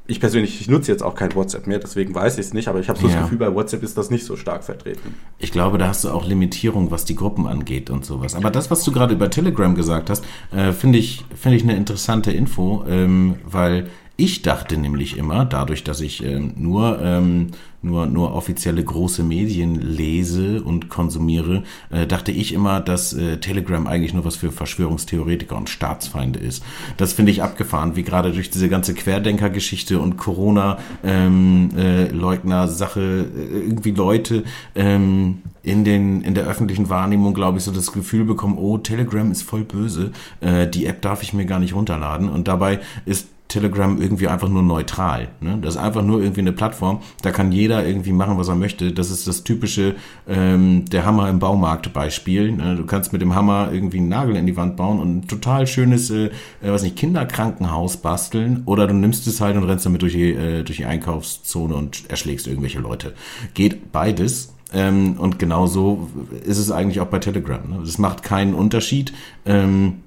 ich persönlich, ich nutze jetzt auch kein WhatsApp mehr, deswegen weiß ich es nicht, aber ich habe so ja. das Gefühl, bei WhatsApp ist das nicht so stark vertreten. Ich glaube, da hast du auch Limitierung, was die Gruppen angeht und sowas. Aber das, was du gerade über Telegram gesagt hast, äh, finde ich, finde ich eine interessante Info, ähm, weil ich dachte nämlich immer, dadurch, dass ich ähm, nur ähm, nur, nur offizielle große Medien lese und konsumiere, äh, dachte ich immer, dass äh, Telegram eigentlich nur was für Verschwörungstheoretiker und Staatsfeinde ist. Das finde ich abgefahren, wie gerade durch diese ganze Querdenker-Geschichte und Corona-Leugner-Sache ähm, äh, irgendwie Leute ähm, in, den, in der öffentlichen Wahrnehmung, glaube ich, so das Gefühl bekommen, oh, Telegram ist voll böse, äh, die App darf ich mir gar nicht runterladen. Und dabei ist Telegram irgendwie einfach nur neutral. Ne? Das ist einfach nur irgendwie eine Plattform. Da kann jeder irgendwie machen, was er möchte. Das ist das typische ähm, der Hammer im Baumarkt Beispiel. Ne? Du kannst mit dem Hammer irgendwie einen Nagel in die Wand bauen und ein total schönes, äh, äh was nicht, Kinderkrankenhaus basteln. Oder du nimmst es halt und rennst damit durch die, äh, durch die Einkaufszone und erschlägst irgendwelche Leute. Geht beides. Ähm, und genauso ist es eigentlich auch bei Telegram. Ne? Es macht keinen Unterschied. Ähm,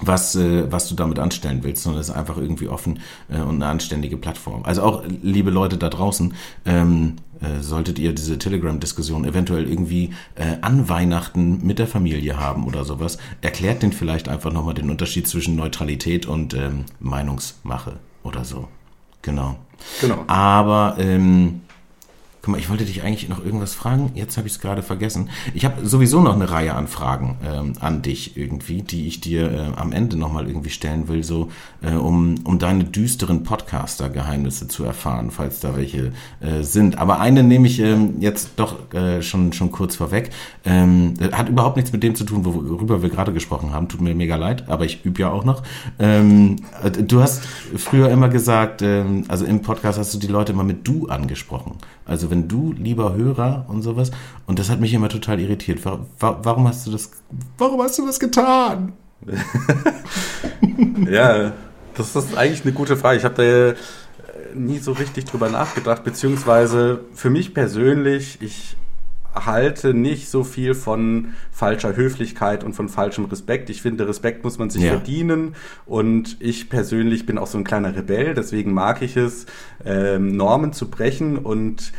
was, äh, was du damit anstellen willst, sondern es ist einfach irgendwie offen äh, und eine anständige Plattform. Also auch, liebe Leute da draußen, ähm, äh, solltet ihr diese Telegram-Diskussion eventuell irgendwie äh, an Weihnachten mit der Familie haben oder sowas, erklärt den vielleicht einfach nochmal den Unterschied zwischen Neutralität und ähm, Meinungsmache oder so. Genau. Genau. Aber ähm, Guck mal, ich wollte dich eigentlich noch irgendwas fragen. Jetzt habe ich es gerade vergessen. Ich habe sowieso noch eine Reihe an Fragen ähm, an dich irgendwie, die ich dir äh, am Ende nochmal irgendwie stellen will, so äh, um, um deine düsteren Podcaster-Geheimnisse zu erfahren, falls da welche äh, sind. Aber eine nehme ich ähm, jetzt doch äh, schon, schon kurz vorweg. Ähm, hat überhaupt nichts mit dem zu tun, worüber wir gerade gesprochen haben. Tut mir mega leid, aber ich übe ja auch noch. Ähm, äh, du hast früher immer gesagt, ähm, also im Podcast hast du die Leute immer mit du angesprochen. Also wenn du, lieber Hörer und sowas, und das hat mich immer total irritiert. Warum hast du das, warum hast du das getan? ja, das ist eigentlich eine gute Frage. Ich habe da äh, nie so richtig drüber nachgedacht, beziehungsweise für mich persönlich, ich halte nicht so viel von falscher Höflichkeit und von falschem Respekt. Ich finde, Respekt muss man sich ja. verdienen und ich persönlich bin auch so ein kleiner Rebell, deswegen mag ich es, ähm, Normen zu brechen und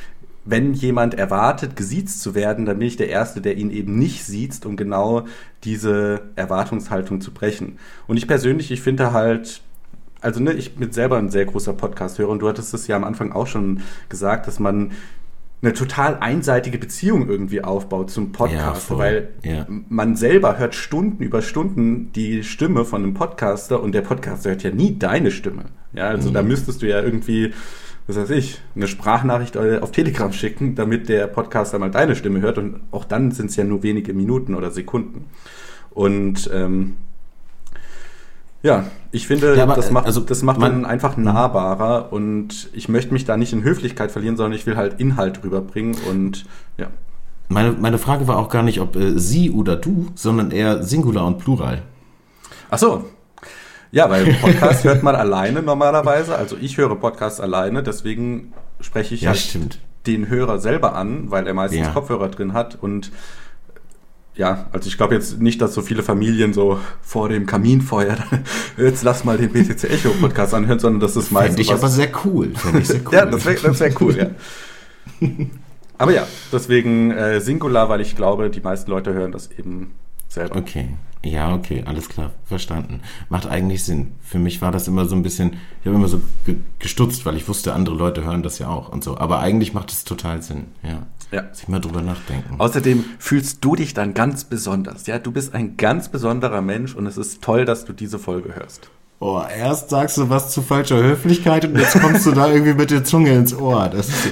wenn jemand erwartet, gesiezt zu werden, dann bin ich der Erste, der ihn eben nicht sieht, um genau diese Erwartungshaltung zu brechen. Und ich persönlich, ich finde halt, also ne, ich bin selber ein sehr großer Podcast-Hörer und du hattest es ja am Anfang auch schon gesagt, dass man eine total einseitige Beziehung irgendwie aufbaut zum Podcast, ja, weil ja. man selber hört Stunden über Stunden die Stimme von einem Podcaster und der Podcaster hört ja nie deine Stimme. Ja, also mhm. da müsstest du ja irgendwie, was weiß ich, eine Sprachnachricht auf Telegram schicken, damit der Podcaster mal deine Stimme hört und auch dann sind es ja nur wenige Minuten oder Sekunden. Und ähm, ja, ich finde, ja, aber, das macht, also, das macht man einfach nahbarer und ich möchte mich da nicht in Höflichkeit verlieren, sondern ich will halt Inhalt rüberbringen und ja. Meine, meine Frage war auch gar nicht, ob äh, sie oder du, sondern eher Singular und Plural. Ach so. Ja, weil Podcast hört man alleine normalerweise. Also ich höre Podcasts alleine, deswegen spreche ich ja, halt den Hörer selber an, weil er meistens ja. Kopfhörer drin hat und ja, also ich glaube jetzt nicht, dass so viele Familien so vor dem Kaminfeuer jetzt lass mal den BTC Echo Podcast anhören, sondern das ist meistens. Fände ich aber sehr cool. ich sehr cool. ja, das wäre das wär cool, ja. aber ja, deswegen äh, Singular, weil ich glaube, die meisten Leute hören das eben selber. Okay. Ja, okay, alles klar, verstanden. Macht eigentlich Sinn. Für mich war das immer so ein bisschen, ich habe immer so gestutzt, weil ich wusste, andere Leute hören das ja auch und so. Aber eigentlich macht es total Sinn, ja. Ja. Sich mal drüber nachdenken. Außerdem fühlst du dich dann ganz besonders. Ja, du bist ein ganz besonderer Mensch und es ist toll, dass du diese Folge hörst. Oh, erst sagst du was zu falscher Höflichkeit und jetzt kommst du da irgendwie mit der Zunge ins Ohr. Das ist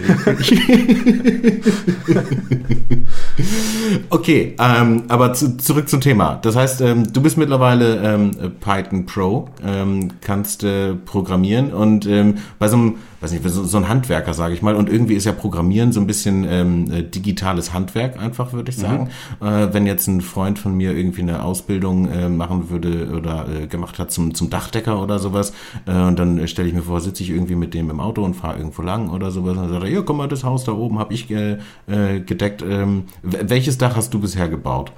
okay, ähm, aber zu, zurück zum Thema. Das heißt, ähm, du bist mittlerweile ähm, Python Pro, ähm, kannst äh, programmieren und ähm, bei so einem weiß nicht, so, so ein Handwerker, sage ich mal. Und irgendwie ist ja Programmieren so ein bisschen ähm, äh, digitales Handwerk einfach, würde ich mhm. sagen. Mhm. Äh, wenn jetzt ein Freund von mir irgendwie eine Ausbildung äh, machen würde oder äh, gemacht hat zum, zum Dachdecker oder sowas, äh, und dann stelle ich mir vor, sitze ich irgendwie mit dem im Auto und fahre irgendwo lang oder sowas. Und dann sagt er, ja, guck mal, das Haus da oben habe ich äh, äh, gedeckt. Ähm, welches Dach hast du bisher gebaut?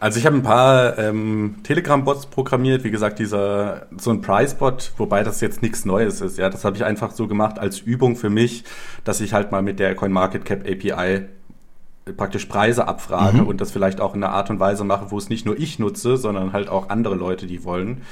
Also ich habe ein paar ähm, Telegram-Bots programmiert, wie gesagt, dieser so ein Price-Bot, wobei das jetzt nichts Neues ist. Ja, das habe ich einfach so gemacht als Übung für mich, dass ich halt mal mit der CoinMarketCap API praktisch Preise abfrage mhm. und das vielleicht auch in einer Art und Weise mache, wo es nicht nur ich nutze, sondern halt auch andere Leute, die wollen.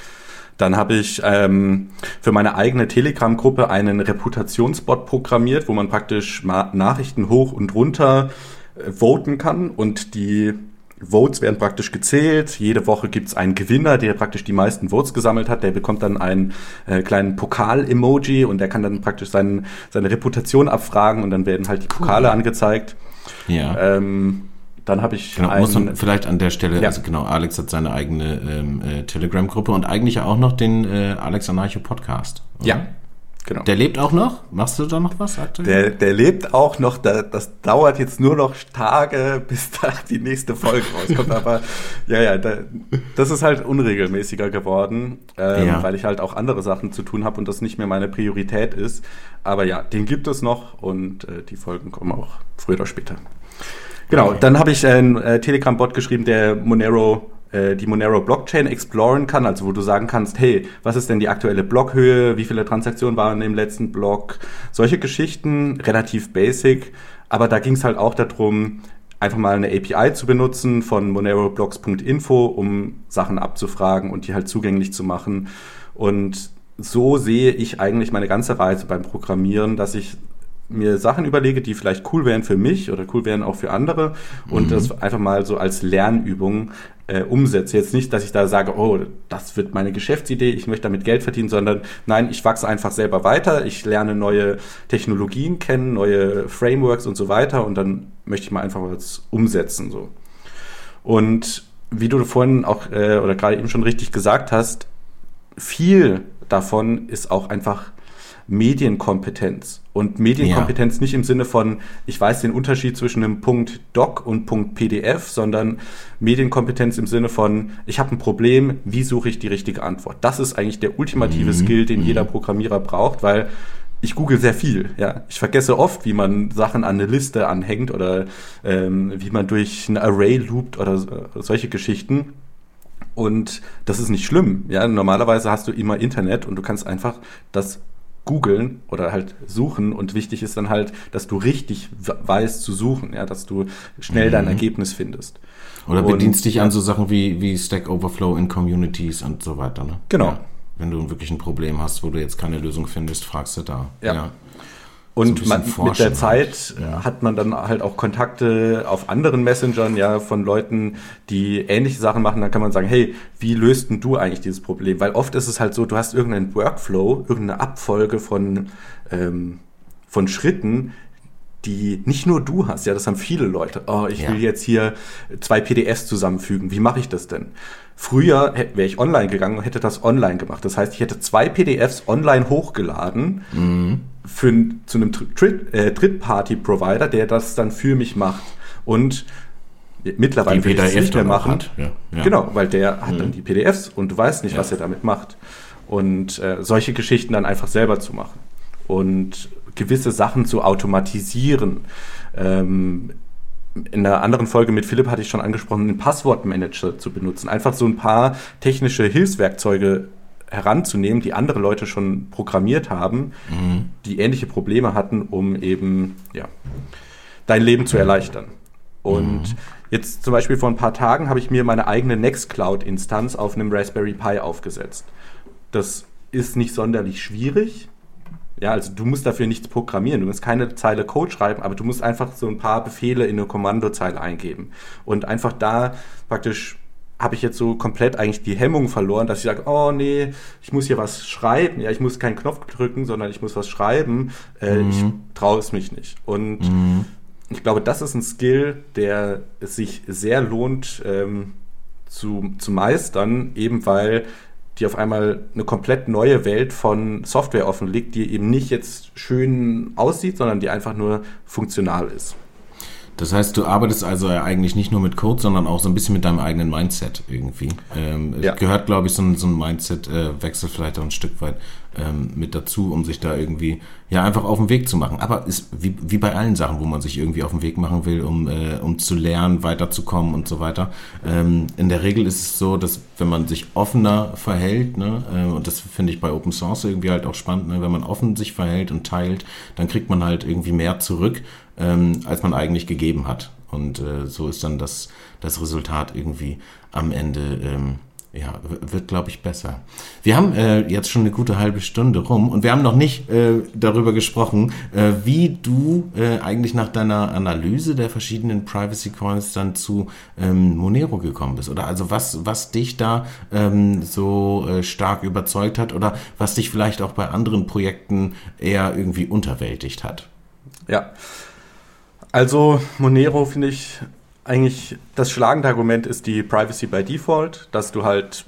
Dann habe ich ähm, für meine eigene Telegram-Gruppe einen Reputationsbot programmiert, wo man praktisch Nachrichten hoch und runter äh, voten kann und die Votes werden praktisch gezählt. Jede Woche gibt es einen Gewinner, der praktisch die meisten Votes gesammelt hat. Der bekommt dann einen äh, kleinen Pokal-Emoji und der kann dann praktisch seinen, seine Reputation abfragen und dann werden halt die Pokale cool. angezeigt. Ja. Ähm, dann habe ich genau, einen, muss man vielleicht an der Stelle, ja. also genau, Alex hat seine eigene ähm, äh, Telegram-Gruppe und eigentlich auch noch den äh, Alex Anarcho Podcast. Oder? Ja, genau. Der lebt auch noch? Machst du da noch was aktuell? Der, der lebt auch noch, da, das dauert jetzt nur noch Tage, bis da die nächste Folge rauskommt. Aber ja, ja, da, das ist halt unregelmäßiger geworden, ähm, ja. weil ich halt auch andere Sachen zu tun habe und das nicht mehr meine Priorität ist. Aber ja, den gibt es noch und äh, die Folgen kommen auch früher oder später. Genau, dann habe ich einen äh, Telegram-Bot geschrieben, der Monero äh, die Monero Blockchain exploren kann, also wo du sagen kannst, hey, was ist denn die aktuelle Blockhöhe, wie viele Transaktionen waren im letzten Block, solche Geschichten, relativ basic, aber da ging es halt auch darum, einfach mal eine API zu benutzen von moneroblocks.info, um Sachen abzufragen und die halt zugänglich zu machen und so sehe ich eigentlich meine ganze Reise beim Programmieren, dass ich mir Sachen überlege, die vielleicht cool wären für mich oder cool wären auch für andere und mhm. das einfach mal so als Lernübung äh, umsetze. Jetzt nicht, dass ich da sage, oh, das wird meine Geschäftsidee, ich möchte damit Geld verdienen, sondern nein, ich wachse einfach selber weiter, ich lerne neue Technologien kennen, neue Frameworks und so weiter und dann möchte ich mal einfach was umsetzen so. Und wie du vorhin auch äh, oder gerade eben schon richtig gesagt hast, viel davon ist auch einfach Medienkompetenz. Und Medienkompetenz ja. nicht im Sinne von, ich weiß den Unterschied zwischen einem Punkt Doc und Punkt PDF, sondern Medienkompetenz im Sinne von, ich habe ein Problem, wie suche ich die richtige Antwort? Das ist eigentlich der ultimative mhm. Skill, den jeder mhm. Programmierer braucht, weil ich google sehr viel. Ja, ich vergesse oft, wie man Sachen an eine Liste anhängt oder ähm, wie man durch ein Array loopt oder solche Geschichten. Und das ist nicht schlimm. Ja, normalerweise hast du immer Internet und du kannst einfach das googeln oder halt suchen und wichtig ist dann halt, dass du richtig weißt zu suchen, ja, dass du schnell mhm. dein Ergebnis findest. Oder und, bedienst dich an so Sachen wie, wie Stack Overflow in Communities und so weiter, ne? Genau. Ja, wenn du wirklich ein Problem hast, wo du jetzt keine Lösung findest, fragst du da. ja. ja. Und so man, mit der Zeit ja. hat man dann halt auch Kontakte auf anderen Messengern, ja, von Leuten, die ähnliche Sachen machen. Dann kann man sagen, hey, wie löst denn du eigentlich dieses Problem? Weil oft ist es halt so, du hast irgendeinen Workflow, irgendeine Abfolge von, ähm, von Schritten, die nicht nur du hast, ja, das haben viele Leute. Oh, ich ja. will jetzt hier zwei PDFs zusammenfügen. Wie mache ich das denn? Früher wäre ich online gegangen und hätte das online gemacht. Das heißt, ich hätte zwei PDFs online hochgeladen mhm. Für, zu einem Dritt, äh, Drittparty-Provider, der das dann für mich macht. Und mittlerweile will ich nicht mehr machen. Ja, ja. Genau, weil der hat mhm. dann die PDFs und du weißt nicht, ja. was er damit macht. Und äh, solche Geschichten dann einfach selber zu machen. Und gewisse Sachen zu automatisieren. Ähm, in einer anderen Folge mit Philipp hatte ich schon angesprochen, einen Passwortmanager zu benutzen. Einfach so ein paar technische Hilfswerkzeuge heranzunehmen, die andere Leute schon programmiert haben, mhm. die ähnliche Probleme hatten, um eben ja, dein Leben zu erleichtern. Und mhm. jetzt zum Beispiel vor ein paar Tagen habe ich mir meine eigene Nextcloud-Instanz auf einem Raspberry Pi aufgesetzt. Das ist nicht sonderlich schwierig. Ja, also du musst dafür nichts programmieren, du musst keine Zeile Code schreiben, aber du musst einfach so ein paar Befehle in eine Kommandozeile eingeben. Und einfach da praktisch habe ich jetzt so komplett eigentlich die Hemmung verloren, dass ich sage, oh nee, ich muss hier was schreiben. Ja, ich muss keinen Knopf drücken, sondern ich muss was schreiben. Äh, mhm. Ich traue es mich nicht. Und mhm. ich glaube, das ist ein Skill, der es sich sehr lohnt ähm, zu, zu meistern, eben weil die auf einmal eine komplett neue Welt von Software offenlegt, die eben nicht jetzt schön aussieht, sondern die einfach nur funktional ist. Das heißt, du arbeitest also eigentlich nicht nur mit Code, sondern auch so ein bisschen mit deinem eigenen Mindset irgendwie. Ähm, ja. Gehört, glaube ich, so ein, so ein Mindset-Wechsel äh, vielleicht auch ein Stück weit ähm, mit dazu, um sich da irgendwie ja einfach auf den Weg zu machen. Aber ist wie, wie bei allen Sachen, wo man sich irgendwie auf den Weg machen will, um, äh, um zu lernen, weiterzukommen und so weiter. Ähm, in der Regel ist es so, dass wenn man sich offener verhält, ne, äh, und das finde ich bei Open Source irgendwie halt auch spannend, ne, wenn man offen sich verhält und teilt, dann kriegt man halt irgendwie mehr zurück, ähm, als man eigentlich gegeben hat. Und äh, so ist dann das, das Resultat irgendwie am Ende ähm, ja, wird, glaube ich, besser. Wir haben äh, jetzt schon eine gute halbe Stunde rum und wir haben noch nicht äh, darüber gesprochen, äh, wie du äh, eigentlich nach deiner Analyse der verschiedenen Privacy Coins dann zu ähm, Monero gekommen bist. Oder also was, was dich da ähm, so äh, stark überzeugt hat oder was dich vielleicht auch bei anderen Projekten eher irgendwie unterwältigt hat. Ja. Also Monero finde ich eigentlich das schlagende Argument ist die Privacy by Default, dass du halt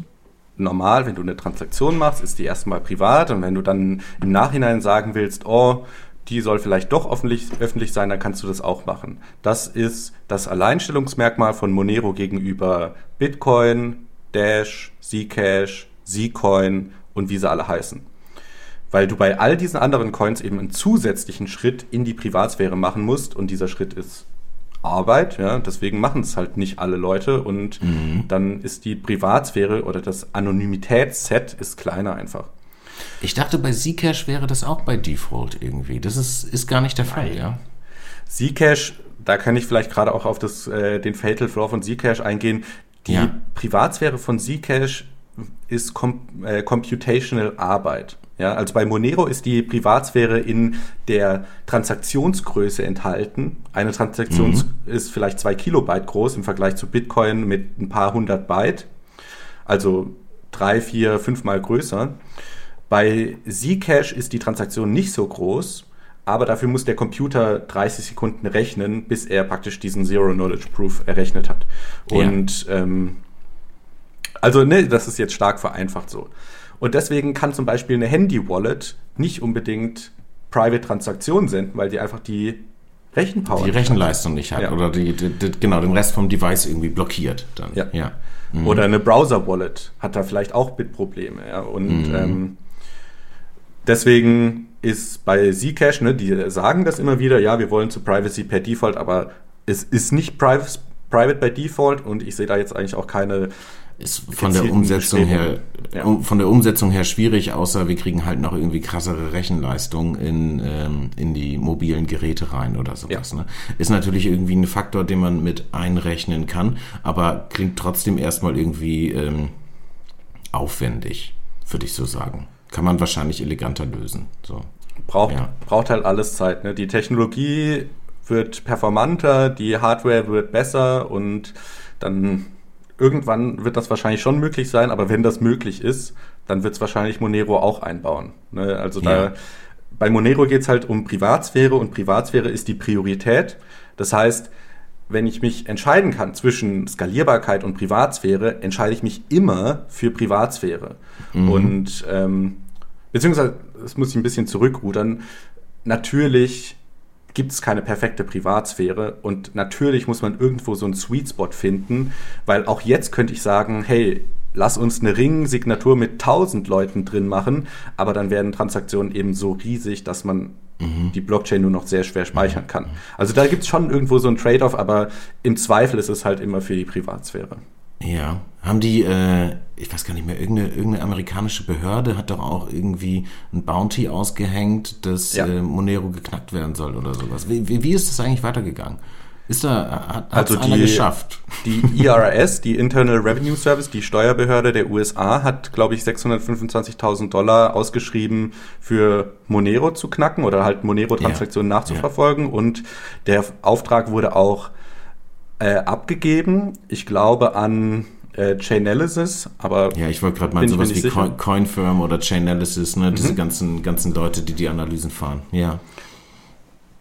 normal, wenn du eine Transaktion machst, ist die erstmal privat und wenn du dann im Nachhinein sagen willst, oh, die soll vielleicht doch öffentlich, öffentlich sein, dann kannst du das auch machen. Das ist das Alleinstellungsmerkmal von Monero gegenüber Bitcoin, Dash, Zcash, Zcoin und wie sie alle heißen. Weil du bei all diesen anderen Coins eben einen zusätzlichen Schritt in die Privatsphäre machen musst und dieser Schritt ist Arbeit, ja, deswegen machen es halt nicht alle Leute und mhm. dann ist die Privatsphäre oder das Anonymitätsset ist kleiner einfach. Ich dachte, bei Zcash wäre das auch bei Default irgendwie. Das ist, ist gar nicht der Fall, Nein. ja. Zcash, da kann ich vielleicht gerade auch auf das, äh, den Fatal Flaw von Zcash eingehen. Die ja. Privatsphäre von Zcash ist Com äh, Computational Arbeit. Ja, also bei Monero ist die Privatsphäre in der Transaktionsgröße enthalten. Eine Transaktion mhm. ist vielleicht zwei Kilobyte groß im Vergleich zu Bitcoin mit ein paar hundert Byte. Also drei, vier, fünfmal größer. Bei Zcash ist die Transaktion nicht so groß, aber dafür muss der Computer 30 Sekunden rechnen, bis er praktisch diesen Zero Knowledge Proof errechnet hat. Und ja. ähm, also, ne, das ist jetzt stark vereinfacht so. Und deswegen kann zum Beispiel eine Handy-Wallet nicht unbedingt Private-Transaktionen senden, weil die einfach die Rechenpower. Die Rechenleistung nicht hat. Ja. Oder die, die, die, genau, den Rest vom Device irgendwie blockiert dann. Ja. ja. Mhm. Oder eine Browser-Wallet hat da vielleicht auch Bitprobleme. Ja. Und mhm. ähm, deswegen ist bei Zcash, ne, die sagen das immer wieder, ja, wir wollen zu Privacy per Default, aber es ist nicht Private by Default und ich sehe da jetzt eigentlich auch keine ist von der Umsetzung her, ja. von der Umsetzung her schwierig, außer wir kriegen halt noch irgendwie krassere Rechenleistung in, ähm, in die mobilen Geräte rein oder sowas. Ja. Ne? Ist natürlich irgendwie ein Faktor, den man mit einrechnen kann, aber klingt trotzdem erstmal irgendwie ähm, aufwendig, würde ich so sagen. Kann man wahrscheinlich eleganter lösen. So. Braucht, ja. braucht halt alles Zeit. Ne? Die Technologie wird performanter, die Hardware wird besser und dann irgendwann wird das wahrscheinlich schon möglich sein, aber wenn das möglich ist, dann wird es wahrscheinlich Monero auch einbauen. Ne? Also ja. da bei Monero geht es halt um Privatsphäre und Privatsphäre ist die Priorität. Das heißt, wenn ich mich entscheiden kann zwischen Skalierbarkeit und Privatsphäre, entscheide ich mich immer für Privatsphäre. Mhm. Und ähm, beziehungsweise, das muss ich ein bisschen zurückrudern, natürlich gibt es keine perfekte Privatsphäre und natürlich muss man irgendwo so einen Sweet Spot finden, weil auch jetzt könnte ich sagen, hey, lass uns eine Ring-Signatur mit 1000 Leuten drin machen, aber dann werden Transaktionen eben so riesig, dass man mhm. die Blockchain nur noch sehr schwer speichern kann. Also da gibt es schon irgendwo so ein Trade-off, aber im Zweifel ist es halt immer für die Privatsphäre. Ja, haben die, äh, ich weiß gar nicht mehr, irgendeine, irgendeine amerikanische Behörde hat doch auch irgendwie ein Bounty ausgehängt, dass ja. äh, Monero geknackt werden soll oder sowas. Wie, wie, wie ist das eigentlich weitergegangen? Ist da, hat also die, einer geschafft? Die IRS, die Internal Revenue Service, die Steuerbehörde der USA, hat, glaube ich, 625.000 Dollar ausgeschrieben für Monero zu knacken oder halt Monero-Transaktionen ja. nachzuverfolgen. Ja. Und der Auftrag wurde auch äh, abgegeben. Ich glaube an äh, Chainalysis, aber ja, ich wollte gerade mal sowas wie sicher. Coinfirm oder Chainalysis, ne, mhm. diese ganzen ganzen Leute, die die Analysen fahren. Ja.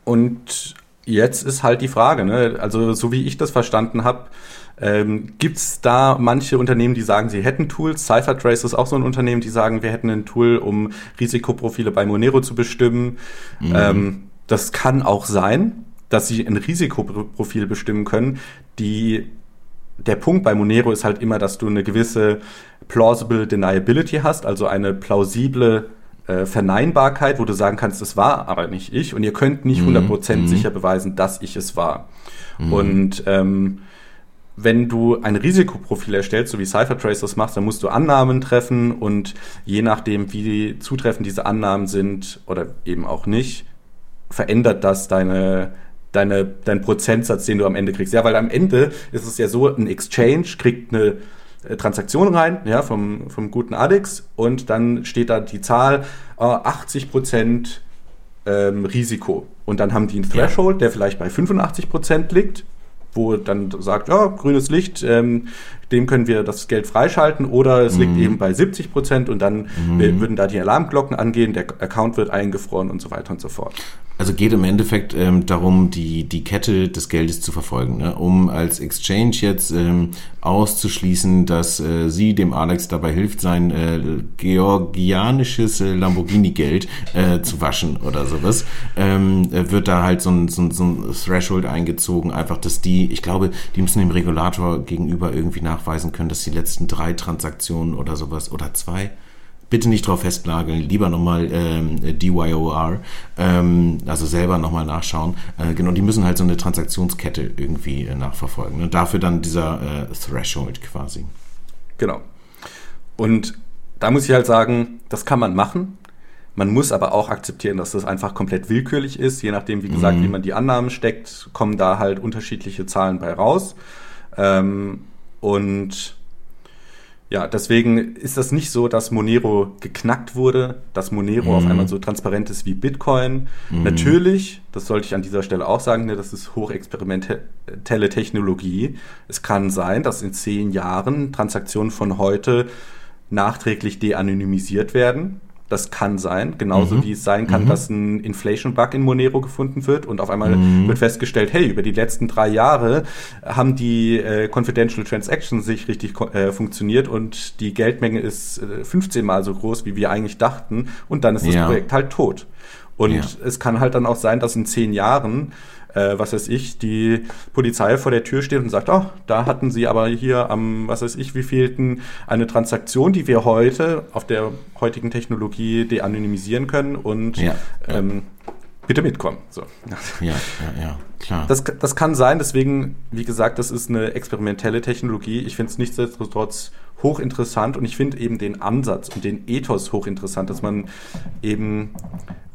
Und jetzt ist halt die Frage, ne? also so wie ich das verstanden habe, ähm, Gibt es da manche Unternehmen, die sagen, sie hätten Tools? CipherTrace ist auch so ein Unternehmen, die sagen, wir hätten ein Tool, um Risikoprofile bei Monero zu bestimmen. Mhm. Ähm, das kann auch sein dass sie ein Risikoprofil bestimmen können. Die, der Punkt bei Monero ist halt immer, dass du eine gewisse plausible deniability hast, also eine plausible äh, Verneinbarkeit, wo du sagen kannst, es war aber nicht ich und ihr könnt nicht 100% mhm. sicher beweisen, dass ich es war. Mhm. Und ähm, wenn du ein Risikoprofil erstellst, so wie CipherTrace das macht, dann musst du Annahmen treffen und je nachdem, wie zutreffend diese Annahmen sind oder eben auch nicht, verändert das deine, deine, deinen Prozentsatz, den du am Ende kriegst. Ja, weil am Ende ist es ja so, ein Exchange kriegt eine äh, Transaktion rein, ja, vom, vom guten Adix und dann steht da die Zahl äh, 80 Prozent ähm, Risiko. Und dann haben die einen Threshold, ja. der vielleicht bei 85 Prozent liegt wo dann sagt, ja, grünes Licht, ähm, dem können wir das Geld freischalten oder es mhm. liegt eben bei 70 Prozent und dann mhm. würden da die Alarmglocken angehen, der Account wird eingefroren und so weiter und so fort. Also geht im Endeffekt ähm, darum, die, die Kette des Geldes zu verfolgen, ne? um als Exchange jetzt ähm, auszuschließen, dass äh, sie dem Alex dabei hilft, sein äh, georgianisches äh, Lamborghini-Geld äh, zu waschen oder sowas, ähm, wird da halt so ein, so, ein, so ein Threshold eingezogen, einfach, dass die, ich glaube, die müssen dem Regulator gegenüber irgendwie nachweisen können, dass die letzten drei Transaktionen oder sowas oder zwei bitte nicht drauf festnageln, lieber nochmal ähm, DYOR, ähm, also selber nochmal nachschauen. Äh, genau, die müssen halt so eine Transaktionskette irgendwie äh, nachverfolgen. Ne? Dafür dann dieser äh, Threshold quasi. Genau. Und da muss ich halt sagen, das kann man machen. Man muss aber auch akzeptieren, dass das einfach komplett willkürlich ist. Je nachdem, wie gesagt, mhm. wie man die Annahmen steckt, kommen da halt unterschiedliche Zahlen bei raus. Ähm, und ja, deswegen ist das nicht so, dass Monero geknackt wurde, dass Monero mhm. auf einmal so transparent ist wie Bitcoin. Mhm. Natürlich, das sollte ich an dieser Stelle auch sagen, ne, das ist hochexperimentelle Technologie. Es kann sein, dass in zehn Jahren Transaktionen von heute nachträglich de-anonymisiert werden. Das kann sein, genauso mhm. wie es sein kann, mhm. dass ein Inflation-Bug in Monero gefunden wird und auf einmal mhm. wird festgestellt, hey, über die letzten drei Jahre haben die äh, Confidential Transactions sich richtig äh, funktioniert und die Geldmenge ist äh, 15 mal so groß, wie wir eigentlich dachten und dann ist das ja. Projekt halt tot. Und ja. es kann halt dann auch sein, dass in zehn Jahren äh, was weiß ich, die Polizei vor der Tür steht und sagt, oh, da hatten sie aber hier am, was weiß ich, wie fehlten eine Transaktion, die wir heute auf der heutigen Technologie de-anonymisieren können und ja. ähm, bitte mitkommen. So. Ja, ja, ja, klar. Das, das kann sein, deswegen, wie gesagt, das ist eine experimentelle Technologie. Ich finde es nichtsdestotrotz hochinteressant und ich finde eben den Ansatz und den Ethos hochinteressant, dass man eben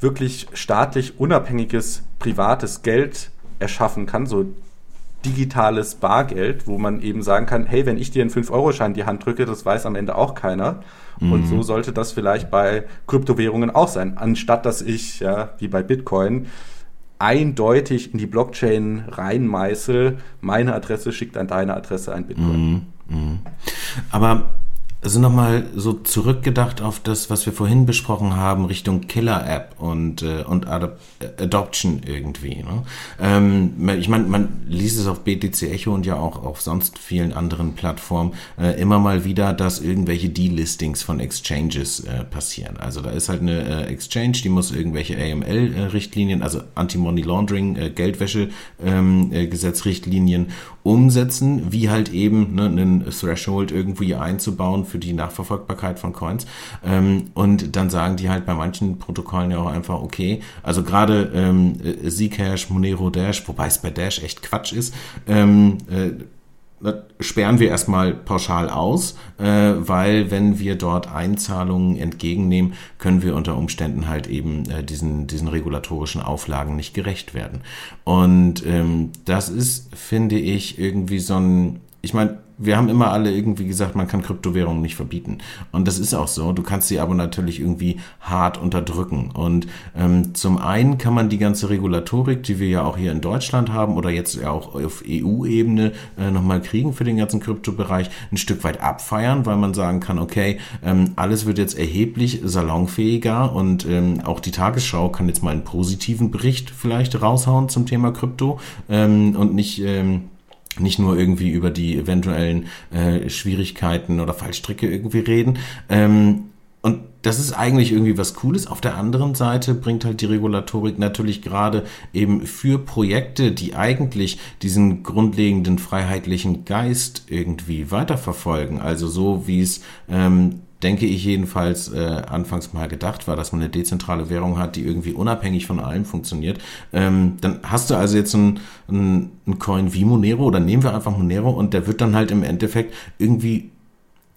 wirklich staatlich unabhängiges privates Geld erschaffen kann, so digitales Bargeld, wo man eben sagen kann, hey, wenn ich dir einen 5-Euro-Schein in die Hand drücke, das weiß am Ende auch keiner. Mhm. Und so sollte das vielleicht bei Kryptowährungen auch sein, anstatt dass ich, ja, wie bei Bitcoin, eindeutig in die Blockchain reinmeißel, meine Adresse schickt an deine Adresse ein Bitcoin. Mhm. Mhm. Aber also nochmal so zurückgedacht auf das, was wir vorhin besprochen haben, Richtung Killer-App und, äh, und Adop Adoption irgendwie. Ne? Ähm, ich meine, man liest es auf BTC Echo und ja auch auf sonst vielen anderen Plattformen äh, immer mal wieder, dass irgendwelche Delistings von Exchanges äh, passieren. Also da ist halt eine äh, Exchange, die muss irgendwelche AML-Richtlinien, also Anti-Money Laundering, äh, Geldwäsche-Gesetzrichtlinien ähm, äh, umsetzen, wie halt eben ne, einen Threshold irgendwie einzubauen für die Nachverfolgbarkeit von Coins. Ähm, und dann sagen die halt bei manchen Protokollen ja auch einfach, okay, also gerade ähm, Zcash, Monero Dash, wobei es bei Dash echt Quatsch ist, ähm, äh, sperren wir erstmal pauschal aus, äh, weil wenn wir dort Einzahlungen entgegennehmen, können wir unter Umständen halt eben äh, diesen, diesen regulatorischen Auflagen nicht gerecht werden. Und ähm, das ist, finde ich, irgendwie so ein, ich meine, wir haben immer alle irgendwie gesagt, man kann Kryptowährungen nicht verbieten. Und das ist auch so. Du kannst sie aber natürlich irgendwie hart unterdrücken. Und ähm, zum einen kann man die ganze Regulatorik, die wir ja auch hier in Deutschland haben oder jetzt ja auch auf EU-Ebene äh, nochmal kriegen für den ganzen Kryptobereich, ein Stück weit abfeiern, weil man sagen kann, okay, ähm, alles wird jetzt erheblich salonfähiger und ähm, auch die Tagesschau kann jetzt mal einen positiven Bericht vielleicht raushauen zum Thema Krypto ähm, und nicht ähm, nicht nur irgendwie über die eventuellen äh, Schwierigkeiten oder Fallstricke irgendwie reden. Ähm, und das ist eigentlich irgendwie was Cooles. Auf der anderen Seite bringt halt die Regulatorik natürlich gerade eben für Projekte, die eigentlich diesen grundlegenden freiheitlichen Geist irgendwie weiterverfolgen. Also so wie es ähm, denke ich jedenfalls, äh, anfangs mal gedacht war, dass man eine dezentrale Währung hat, die irgendwie unabhängig von allem funktioniert. Ähm, dann hast du also jetzt ein, ein, ein Coin wie Monero oder nehmen wir einfach Monero und der wird dann halt im Endeffekt irgendwie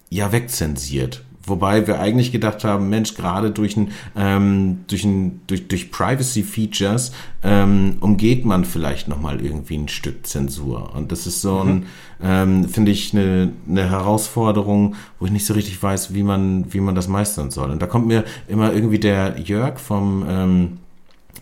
ja wegzensiert. Wobei wir eigentlich gedacht haben, Mensch, gerade durch ein, ähm, durch ein, durch, durch Privacy Features ähm, umgeht man vielleicht nochmal irgendwie ein Stück Zensur. Und das ist so ein, mhm. ähm, finde ich, eine, eine Herausforderung, wo ich nicht so richtig weiß, wie man, wie man das meistern soll. Und da kommt mir immer irgendwie der Jörg vom, ähm,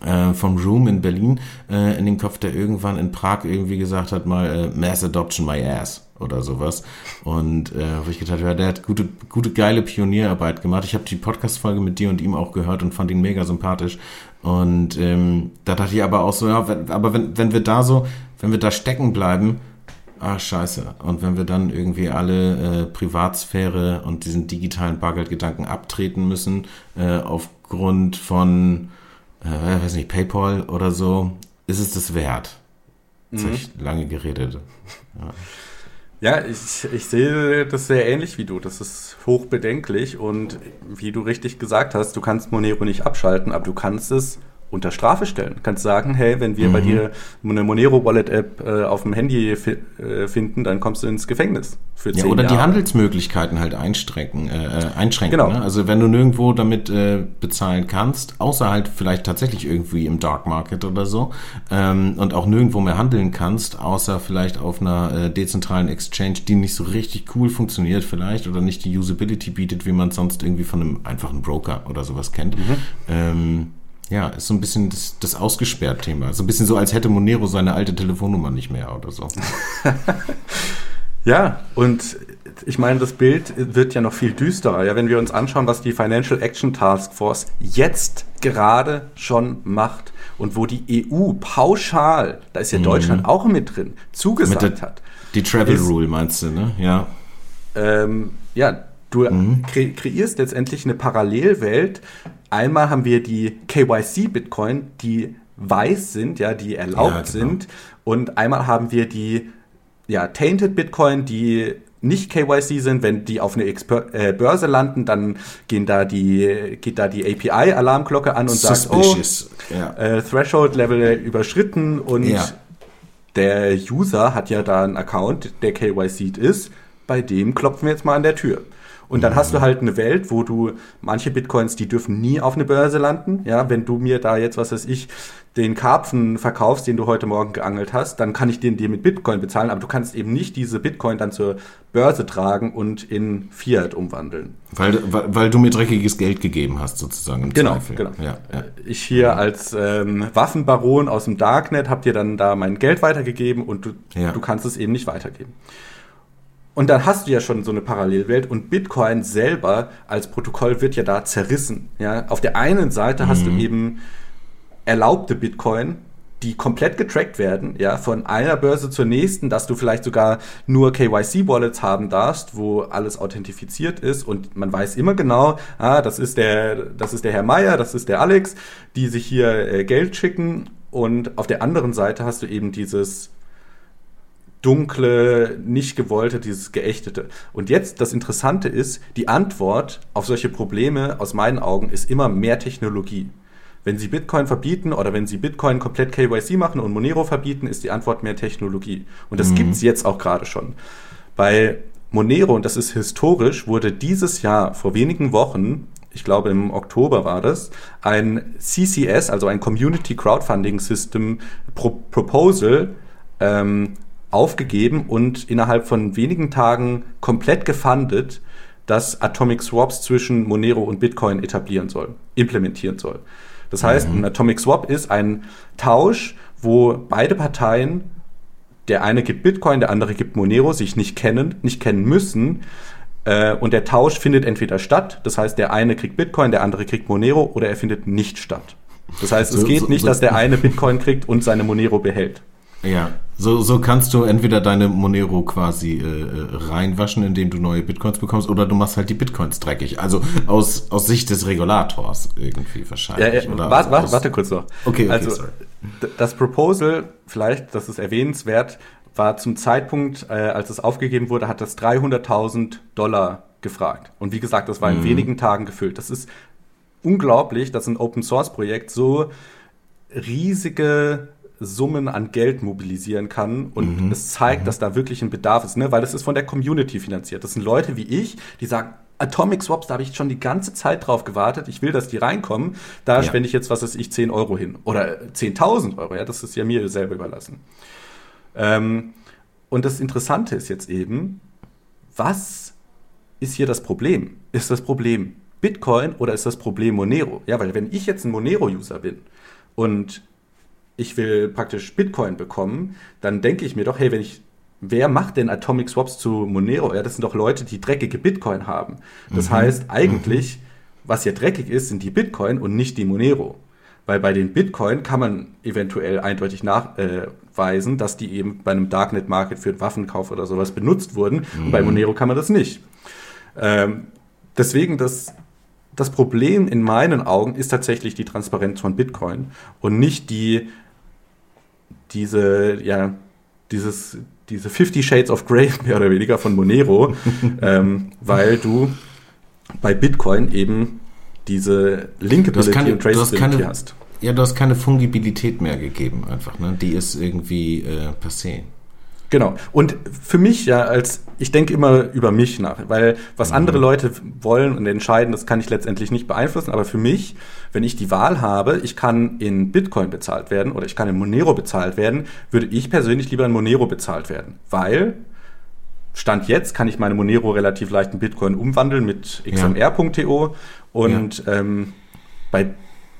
äh, vom Room in Berlin äh, in den Kopf, der irgendwann in Prag irgendwie gesagt hat, mal äh, Mass Adoption my ass oder sowas. Und äh, wo ich gedacht habe, ja, der hat gute, gute, geile Pionierarbeit gemacht. Ich habe die Podcast-Folge mit dir und ihm auch gehört und fand ihn mega sympathisch. Und ähm, da dachte ich aber auch so, ja, wenn, aber wenn, wenn wir da so, wenn wir da stecken bleiben, ah, scheiße. Und wenn wir dann irgendwie alle äh, Privatsphäre und diesen digitalen Bargeldgedanken abtreten müssen, äh, aufgrund von, äh, weiß nicht, PayPal oder so, ist es das wert. Mhm. Jetzt ich lange geredet. Ja. Ja, ich, ich sehe das sehr ähnlich wie du. Das ist hochbedenklich und wie du richtig gesagt hast, du kannst Monero nicht abschalten, aber du kannst es unter Strafe stellen. Du kannst sagen, hey, wenn wir mhm. bei dir eine Monero Wallet App äh, auf dem Handy äh, finden, dann kommst du ins Gefängnis für zehn ja, oder Jahre. die Handelsmöglichkeiten halt einschränken, äh, äh, einschränken. Genau. Ne? Also wenn du nirgendwo damit äh, bezahlen kannst, außer halt vielleicht tatsächlich irgendwie im Dark Market oder so ähm, und auch nirgendwo mehr handeln kannst, außer vielleicht auf einer äh, dezentralen Exchange, die nicht so richtig cool funktioniert vielleicht oder nicht die Usability bietet, wie man sonst irgendwie von einem einfachen Broker oder sowas kennt. Mhm. Ähm, ja, ist so ein bisschen das, das ausgesperrt Thema. So ein bisschen so, als hätte Monero seine alte Telefonnummer nicht mehr oder so. ja, und ich meine, das Bild wird ja noch viel düsterer. Ja, wenn wir uns anschauen, was die Financial Action Task Force jetzt gerade schon macht und wo die EU pauschal, da ist ja mhm. Deutschland auch mit drin, zugesagt mit der, hat. Die Travel ist, Rule meinst du, ne? Ja. Ähm, ja, du mhm. kre kreierst letztendlich eine Parallelwelt, Einmal haben wir die KYC-Bitcoin, die weiß sind, ja, die erlaubt ja, genau. sind. Und einmal haben wir die ja, Tainted Bitcoin, die nicht KYC sind, wenn die auf eine Exper äh, Börse landen, dann gehen da die, geht da die API-Alarmglocke an und Suspicious. sagt, oh, ja. äh, Threshold-Level überschritten und ja. der User hat ja da einen Account, der KYC ist, bei dem klopfen wir jetzt mal an der Tür. Und dann hast du halt eine Welt, wo du manche Bitcoins, die dürfen nie auf eine Börse landen. Ja, wenn du mir da jetzt, was weiß ich, den Karpfen verkaufst, den du heute Morgen geangelt hast, dann kann ich den dir mit Bitcoin bezahlen, aber du kannst eben nicht diese Bitcoin dann zur Börse tragen und in Fiat umwandeln. Weil, weil, weil du mir dreckiges Geld gegeben hast, sozusagen. Im genau, Zweifel. genau. Ja, ja. Ich hier als ähm, Waffenbaron aus dem Darknet hab dir dann da mein Geld weitergegeben und du, ja. du kannst es eben nicht weitergeben. Und dann hast du ja schon so eine Parallelwelt und Bitcoin selber als Protokoll wird ja da zerrissen. Ja? Auf der einen Seite mhm. hast du mhm. eben erlaubte Bitcoin, die komplett getrackt werden, ja, von einer Börse zur nächsten, dass du vielleicht sogar nur KYC-Wallets haben darfst, wo alles authentifiziert ist und man weiß immer genau, ah, das ist der, das ist der Herr Meier, das ist der Alex, die sich hier äh, Geld schicken und auf der anderen Seite hast du eben dieses dunkle, nicht gewollte, dieses geächtete. Und jetzt das Interessante ist, die Antwort auf solche Probleme aus meinen Augen ist immer mehr Technologie. Wenn Sie Bitcoin verbieten oder wenn Sie Bitcoin komplett KYC machen und Monero verbieten, ist die Antwort mehr Technologie. Und das mhm. gibt es jetzt auch gerade schon. Bei Monero, und das ist historisch, wurde dieses Jahr vor wenigen Wochen ich glaube im Oktober war das, ein CCS, also ein Community Crowdfunding System Pro Proposal ähm, aufgegeben und innerhalb von wenigen Tagen komplett gefundet, das Atomic Swaps zwischen Monero und Bitcoin etablieren soll, implementieren soll. Das heißt, mhm. ein Atomic Swap ist ein Tausch, wo beide Parteien, der eine gibt Bitcoin, der andere gibt Monero, sich nicht kennen, nicht kennen müssen. Äh, und der Tausch findet entweder statt, das heißt, der eine kriegt Bitcoin, der andere kriegt Monero, oder er findet nicht statt. Das heißt, es geht nicht, dass der eine Bitcoin kriegt und seine Monero behält. Ja, so, so kannst du entweder deine Monero quasi äh, äh, reinwaschen, indem du neue Bitcoins bekommst, oder du machst halt die Bitcoins dreckig. Also aus, aus Sicht des Regulators irgendwie wahrscheinlich. Ja, ja, warte, warte, warte kurz noch. Okay, okay also sorry. das Proposal, vielleicht, das ist erwähnenswert, war zum Zeitpunkt, äh, als es aufgegeben wurde, hat das 300.000 Dollar gefragt. Und wie gesagt, das war in mhm. wenigen Tagen gefüllt. Das ist unglaublich, dass ein Open Source Projekt so riesige Summen an Geld mobilisieren kann und mhm. es zeigt, mhm. dass da wirklich ein Bedarf ist, ne? weil das ist von der Community finanziert. Das sind Leute wie ich, die sagen, Atomic Swaps, da habe ich schon die ganze Zeit drauf gewartet. Ich will, dass die reinkommen. Da ja. spende ich jetzt, was weiß ich, 10 Euro hin. Oder 10.000 Euro. Ja, das ist ja mir selber überlassen. Ähm, und das Interessante ist jetzt eben, was ist hier das Problem? Ist das Problem Bitcoin oder ist das Problem Monero? Ja, weil wenn ich jetzt ein Monero-User bin und ich will praktisch Bitcoin bekommen, dann denke ich mir doch, hey, wenn ich wer macht denn Atomic Swaps zu Monero? Ja, das sind doch Leute, die dreckige Bitcoin haben. Das mhm. heißt, eigentlich, mhm. was hier dreckig ist, sind die Bitcoin und nicht die Monero. Weil bei den Bitcoin kann man eventuell eindeutig nachweisen, äh, dass die eben bei einem Darknet Market für einen Waffenkauf oder sowas benutzt wurden. Mhm. Und bei mhm. Monero kann man das nicht. Ähm, deswegen, das, das Problem in meinen Augen ist tatsächlich die Transparenz von Bitcoin und nicht die diese, ja, dieses, diese 50 Shades of Grey mehr oder weniger von Monero, ähm, weil du bei Bitcoin eben diese Linkability keine, und Traceability keine, hast. Ja, du hast keine Fungibilität mehr gegeben einfach, ne? Die ist irgendwie äh, passé. Genau. Und für mich ja, als ich denke immer über mich nach, weil was mhm. andere Leute wollen und entscheiden, das kann ich letztendlich nicht beeinflussen. Aber für mich, wenn ich die Wahl habe, ich kann in Bitcoin bezahlt werden oder ich kann in Monero bezahlt werden, würde ich persönlich lieber in Monero bezahlt werden, weil Stand jetzt kann ich meine Monero relativ leicht in Bitcoin umwandeln mit xmr.to und ja. ähm, bei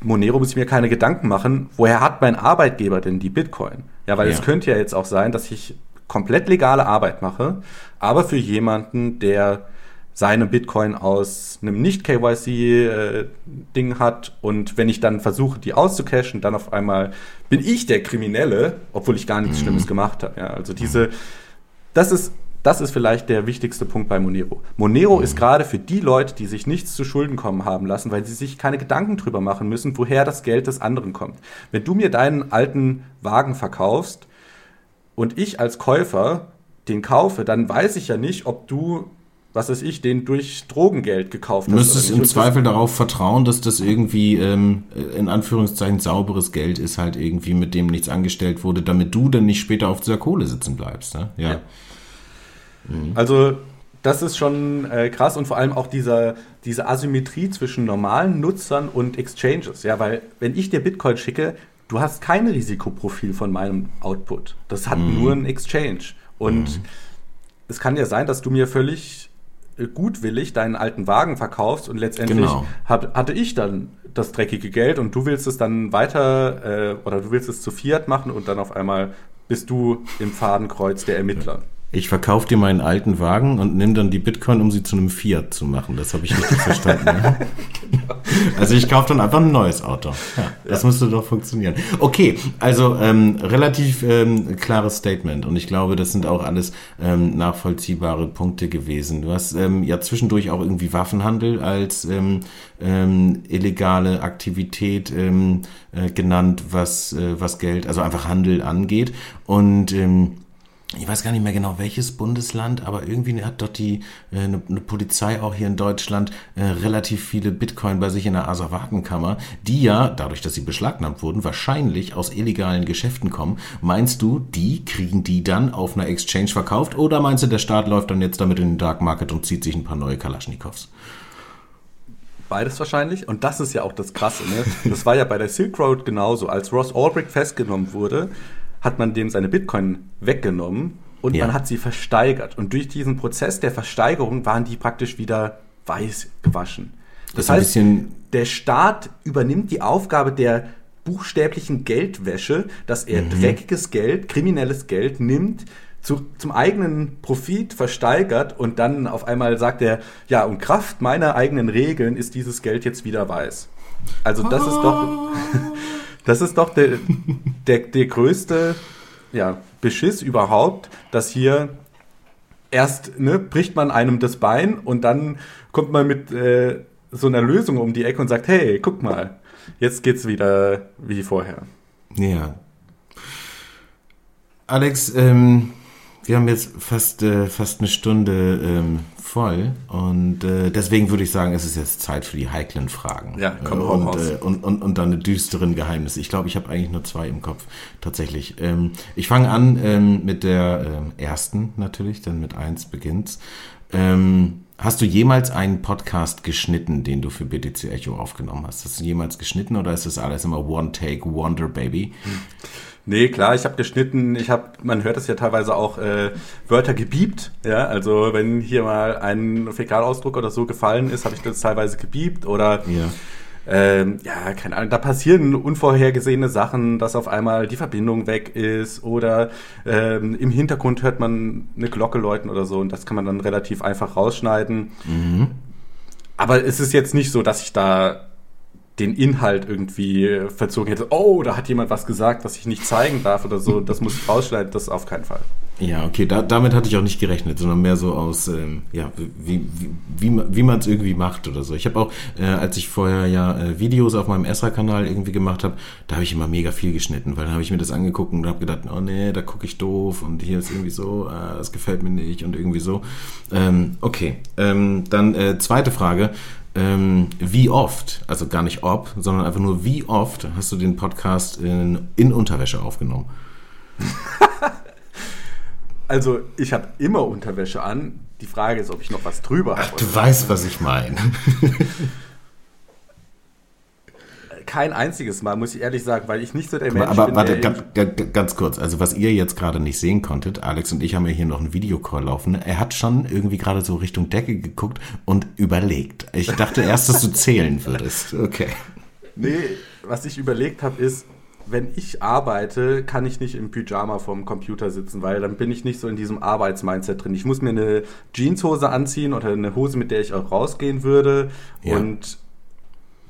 Monero muss ich mir keine Gedanken machen, woher hat mein Arbeitgeber denn die Bitcoin? Ja, weil ja. es könnte ja jetzt auch sein, dass ich komplett legale Arbeit mache, aber für jemanden, der seine Bitcoin aus einem Nicht-KYC-Ding äh, hat und wenn ich dann versuche, die auszucachen, dann auf einmal bin ich der Kriminelle, obwohl ich gar nichts mhm. Schlimmes gemacht habe. Ja, also diese, das ist, das ist vielleicht der wichtigste Punkt bei Monero. Monero mhm. ist gerade für die Leute, die sich nichts zu Schulden kommen haben lassen, weil sie sich keine Gedanken drüber machen müssen, woher das Geld des anderen kommt. Wenn du mir deinen alten Wagen verkaufst, und ich als Käufer den kaufe, dann weiß ich ja nicht, ob du, was weiß ich, den durch Drogengeld gekauft hast. Du müsstest im Zweifel darauf vertrauen, dass das irgendwie ähm, in Anführungszeichen sauberes Geld ist, halt irgendwie mit dem nichts angestellt wurde, damit du dann nicht später auf dieser Kohle sitzen bleibst. Ne? Ja. ja. Mhm. Also das ist schon äh, krass und vor allem auch dieser, diese Asymmetrie zwischen normalen Nutzern und Exchanges. Ja, weil wenn ich dir Bitcoin schicke, du hast kein Risikoprofil von meinem Output. Das hat mhm. nur ein Exchange. Und mhm. es kann ja sein, dass du mir völlig gutwillig deinen alten Wagen verkaufst und letztendlich genau. hab, hatte ich dann das dreckige Geld und du willst es dann weiter äh, oder du willst es zu Fiat machen und dann auf einmal bist du im Fadenkreuz der Ermittler. Ich verkaufe dir meinen alten Wagen und nimm dann die Bitcoin, um sie zu einem Fiat zu machen. Das habe ich richtig verstanden. Ne? Also ich kaufe dann einfach ein neues Auto. Ja, das ja. müsste doch funktionieren. Okay, also ähm, relativ ähm, klares Statement und ich glaube, das sind auch alles ähm, nachvollziehbare Punkte gewesen. Du hast ähm, ja zwischendurch auch irgendwie Waffenhandel als ähm, ähm, illegale Aktivität ähm, äh, genannt, was, äh, was Geld, also einfach Handel angeht. Und ähm, ich weiß gar nicht mehr genau welches Bundesland, aber irgendwie hat dort die äh, eine, eine Polizei auch hier in Deutschland äh, relativ viele Bitcoin bei sich in der Asservatenkammer, die ja, dadurch, dass sie beschlagnahmt wurden, wahrscheinlich aus illegalen Geschäften kommen. Meinst du, die kriegen die dann auf einer Exchange verkauft oder meinst du, der Staat läuft dann jetzt damit in den Dark Market und zieht sich ein paar neue Kalaschnikows? Beides wahrscheinlich. Und das ist ja auch das Krasse. Ne? Das war ja bei der Silk Road genauso. Als Ross Ulbricht festgenommen wurde, hat man dem seine Bitcoin weggenommen und ja. man hat sie versteigert. Und durch diesen Prozess der Versteigerung waren die praktisch wieder weiß gewaschen. Das, das heißt, der Staat übernimmt die Aufgabe der buchstäblichen Geldwäsche, dass er mhm. dreckiges Geld, kriminelles Geld nimmt, zu, zum eigenen Profit versteigert und dann auf einmal sagt er, ja, um Kraft meiner eigenen Regeln ist dieses Geld jetzt wieder weiß. Also das ist doch, Das ist doch der, der, der größte ja, Beschiss überhaupt, dass hier erst ne, bricht man einem das Bein und dann kommt man mit äh, so einer Lösung um die Ecke und sagt, hey, guck mal, jetzt geht's wieder wie vorher. Ja. Alex, ähm, wir haben jetzt fast, äh, fast eine Stunde ähm, voll und äh, deswegen würde ich sagen, es ist jetzt Zeit für die heiklen Fragen. Ja, komm äh, und, und, äh, und, und, und dann eine düsteren Geheimnisse. Ich glaube, ich habe eigentlich nur zwei im Kopf, tatsächlich. Ähm, ich fange an ähm, mit der ähm, ersten natürlich, denn mit eins beginnt's. Ähm, Hast du jemals einen Podcast geschnitten, den du für BTC Echo aufgenommen hast? Hast du jemals geschnitten oder ist das alles immer One Take Wonder Baby? Nee, klar, ich habe geschnitten, ich habe, man hört es ja teilweise auch, äh, Wörter gebiebt, ja, also wenn hier mal ein Fäkalausdruck oder so gefallen ist, habe ich das teilweise gebiebt oder Ja. ähm, ja, keine Ahnung, da passieren unvorhergesehene Sachen, dass auf einmal die Verbindung weg ist oder ähm, im Hintergrund hört man eine Glocke läuten oder so und das kann man dann relativ einfach rausschneiden. Aber es ist jetzt nicht so, dass ich da den Inhalt irgendwie verzogen hätte. Oh, da hat jemand was gesagt, was ich nicht zeigen darf oder so. Das muss ich rausschneiden, das auf keinen Fall. Ja, okay, da, damit hatte ich auch nicht gerechnet, sondern mehr so aus, ähm, ja, wie, wie, wie, man- wie man es irgendwie macht oder so. Ich habe auch, äh, als ich vorher ja äh, Videos auf meinem Esra-Kanal irgendwie gemacht habe, da habe ich immer mega viel geschnitten, weil dann habe ich mir das angeguckt und habe gedacht, oh nee, da gucke ich doof und hier ist irgendwie so, äh, das gefällt mir nicht und irgendwie so. Ähm, okay, ähm, dann äh, zweite Frage. Ähm, wie oft, also gar nicht ob, sondern einfach nur wie oft hast du den Podcast in, in Unterwäsche aufgenommen? Also, ich habe immer Unterwäsche an. Die Frage ist, ob ich noch was drüber habe. Du weißt, was ich meine. Kein einziges Mal, muss ich ehrlich sagen, weil ich nicht so der Mensch Aber, aber bin, warte, der ganz, ganz, ganz kurz. Also was ihr jetzt gerade nicht sehen konntet, Alex und ich haben ja hier noch einen Videocall laufen. Er hat schon irgendwie gerade so Richtung Decke geguckt und überlegt. Ich dachte erst, dass du zählen würdest. Okay. Nee, was ich überlegt habe, ist, wenn ich arbeite, kann ich nicht im Pyjama vorm Computer sitzen, weil dann bin ich nicht so in diesem Arbeitsmindset drin. Ich muss mir eine Jeanshose anziehen oder eine Hose, mit der ich auch rausgehen würde. Ja. Und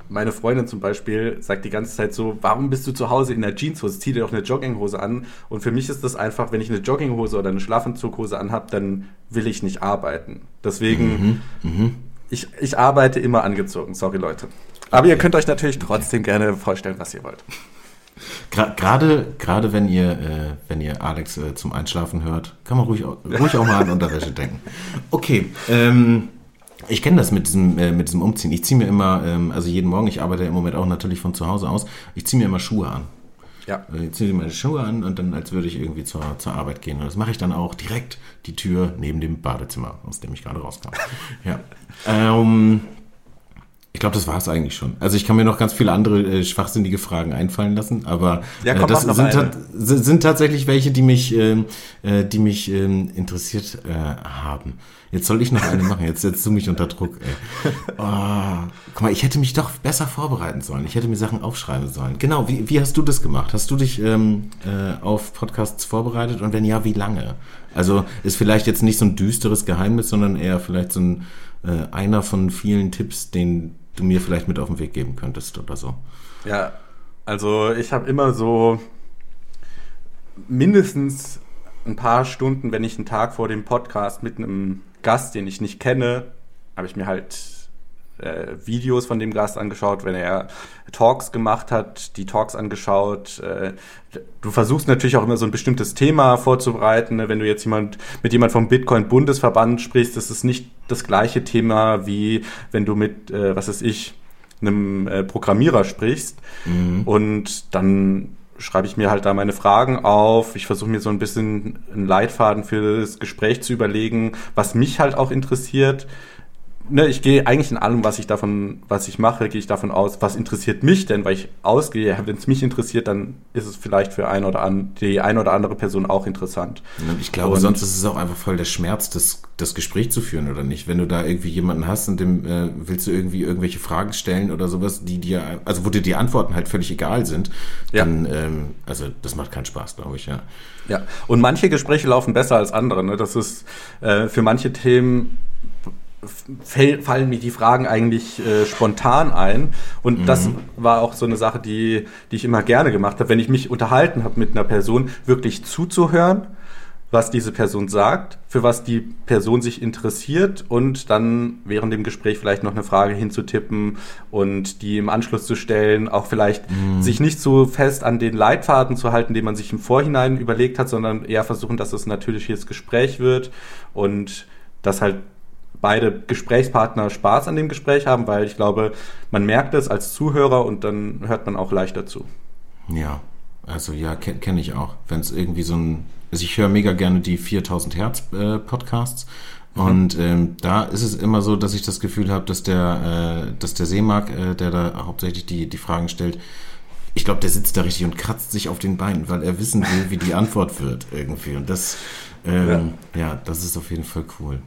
meine Freundin zum Beispiel sagt die ganze Zeit so, warum bist du zu Hause in der Jeanshose? Zieh dir doch eine Jogginghose an. Und für mich ist das einfach, wenn ich eine Jogginghose oder eine Schlafanzughose anhab, dann will ich nicht arbeiten. Deswegen, ich, ich arbeite immer angezogen. Sorry, Leute. Aber ihr könnt euch natürlich trotzdem gerne vorstellen, was ihr wollt. Gerade, gerade wenn ihr, äh, wenn ihr Alex äh, zum Einschlafen hört, kann man ruhig, auch- ruhig auch mal an Unterwäsche denken. Okay, ähm, ich kenne das mit diesem, äh, mit diesem Umziehen. Ich ziehe mir immer, ähm, also jeden Morgen, ich arbeite im Moment auch natürlich von zu Hause aus, ich ziehe mir immer Schuhe an. Ja. Äh, Ich ziehe meine Schuhe an und dann, als würde ich irgendwie zur, zur Arbeit gehen. Und das mache ich dann auch direkt die Tür neben dem Badezimmer, aus dem ich gerade rauskam. ja. Ähm, ich glaube, das war es eigentlich schon. Also ich kann mir noch ganz viele andere äh, schwachsinnige Fragen einfallen lassen, aber Ja, äh, komm, das mach noch sind, tat- sind tatsächlich welche, die mich, ähm, äh, die mich ähm, interessiert äh, haben. Jetzt soll ich noch eine machen. Jetzt setzt du mich unter Druck. Ey. Oh, guck mal, ich hätte mich doch besser vorbereiten sollen. Ich hätte mir Sachen aufschreiben sollen. Genau. Wie, wie hast du das gemacht? Hast du dich ähm, äh, auf Podcasts vorbereitet und wenn ja, wie lange? Also ist vielleicht jetzt nicht so ein düsteres Geheimnis, sondern eher vielleicht so ein äh, einer von vielen Tipps, den du mir vielleicht mit auf den Weg geben könntest oder so. Ja, also ich habe immer so mindestens ein paar Stunden, wenn ich einen Tag vor dem Podcast mit einem Gast, den ich nicht kenne, habe ich mir halt äh, Videos von dem Gast angeschaut, wenn er Talks gemacht hat, die Talks angeschaut. Äh, du versuchst natürlich auch immer so ein bestimmtes Thema vorzubereiten. Ne? Wenn du jetzt jemand mit jemand vom Bitcoin Bundesverband sprichst, das ist nicht das gleiche Thema wie wenn du mit, äh, was weiß ich, einem äh, Programmierer sprichst. Und dann schreibe ich mir halt da meine Fragen auf. Ich versuche mir so ein bisschen einen Leitfaden für das Gespräch zu überlegen, was mich halt auch interessiert. Ne, ich gehe eigentlich in allem, was ich davon, was ich mache, gehe ich davon aus, was interessiert mich denn, weil ich ausgehe, wenn es mich interessiert, dann ist es vielleicht für ein oder an, die eine oder andere Person auch interessant. Ich glaube, Und- sonst ist es auch einfach voll der Schmerz, das, das Gespräch zu führen oder nicht. Wenn du da irgendwie jemanden hast und dem äh, willst du irgendwie irgendwelche Fragen stellen oder sowas, die dir, also wo dir die Antworten halt völlig egal sind, Ja. dann, ähm, also das macht keinen Spaß, glaube ich, ja. Ja, und manche Gespräche laufen besser als andere. Ne? Das ist äh, für manche Themen fallen mir die Fragen eigentlich äh, spontan ein. Und das war auch so eine Sache, die, die ich immer gerne gemacht habe, wenn ich mich unterhalten habe mit einer Person, wirklich zuzuhören was diese Person sagt, für was die Person sich interessiert und dann während dem Gespräch vielleicht noch eine Frage hinzutippen und die im Anschluss zu stellen, auch vielleicht mhm. sich nicht so fest an den Leitfaden zu halten, den man sich im Vorhinein überlegt hat, sondern eher versuchen, dass es ein natürliches Gespräch wird und dass halt beide Gesprächspartner Spaß an dem Gespräch haben, weil ich glaube, man merkt es als Zuhörer und dann hört man auch leichter zu. Ja, also ja, kenne kenn ich auch. Wenn es irgendwie so ein also ich höre mega gerne die 4000 Hertz äh, Podcasts. Mhm. Und ähm, da ist es immer so, dass ich das Gefühl habe, dass der, äh, dass der Seemark, äh, der da hauptsächlich die, die Fragen stellt, ich glaube, der sitzt da richtig und kratzt sich auf den Beinen, weil er wissen will, wie die Antwort wird irgendwie. Und das, ähm, ja. ja, das ist auf jeden Fall cool.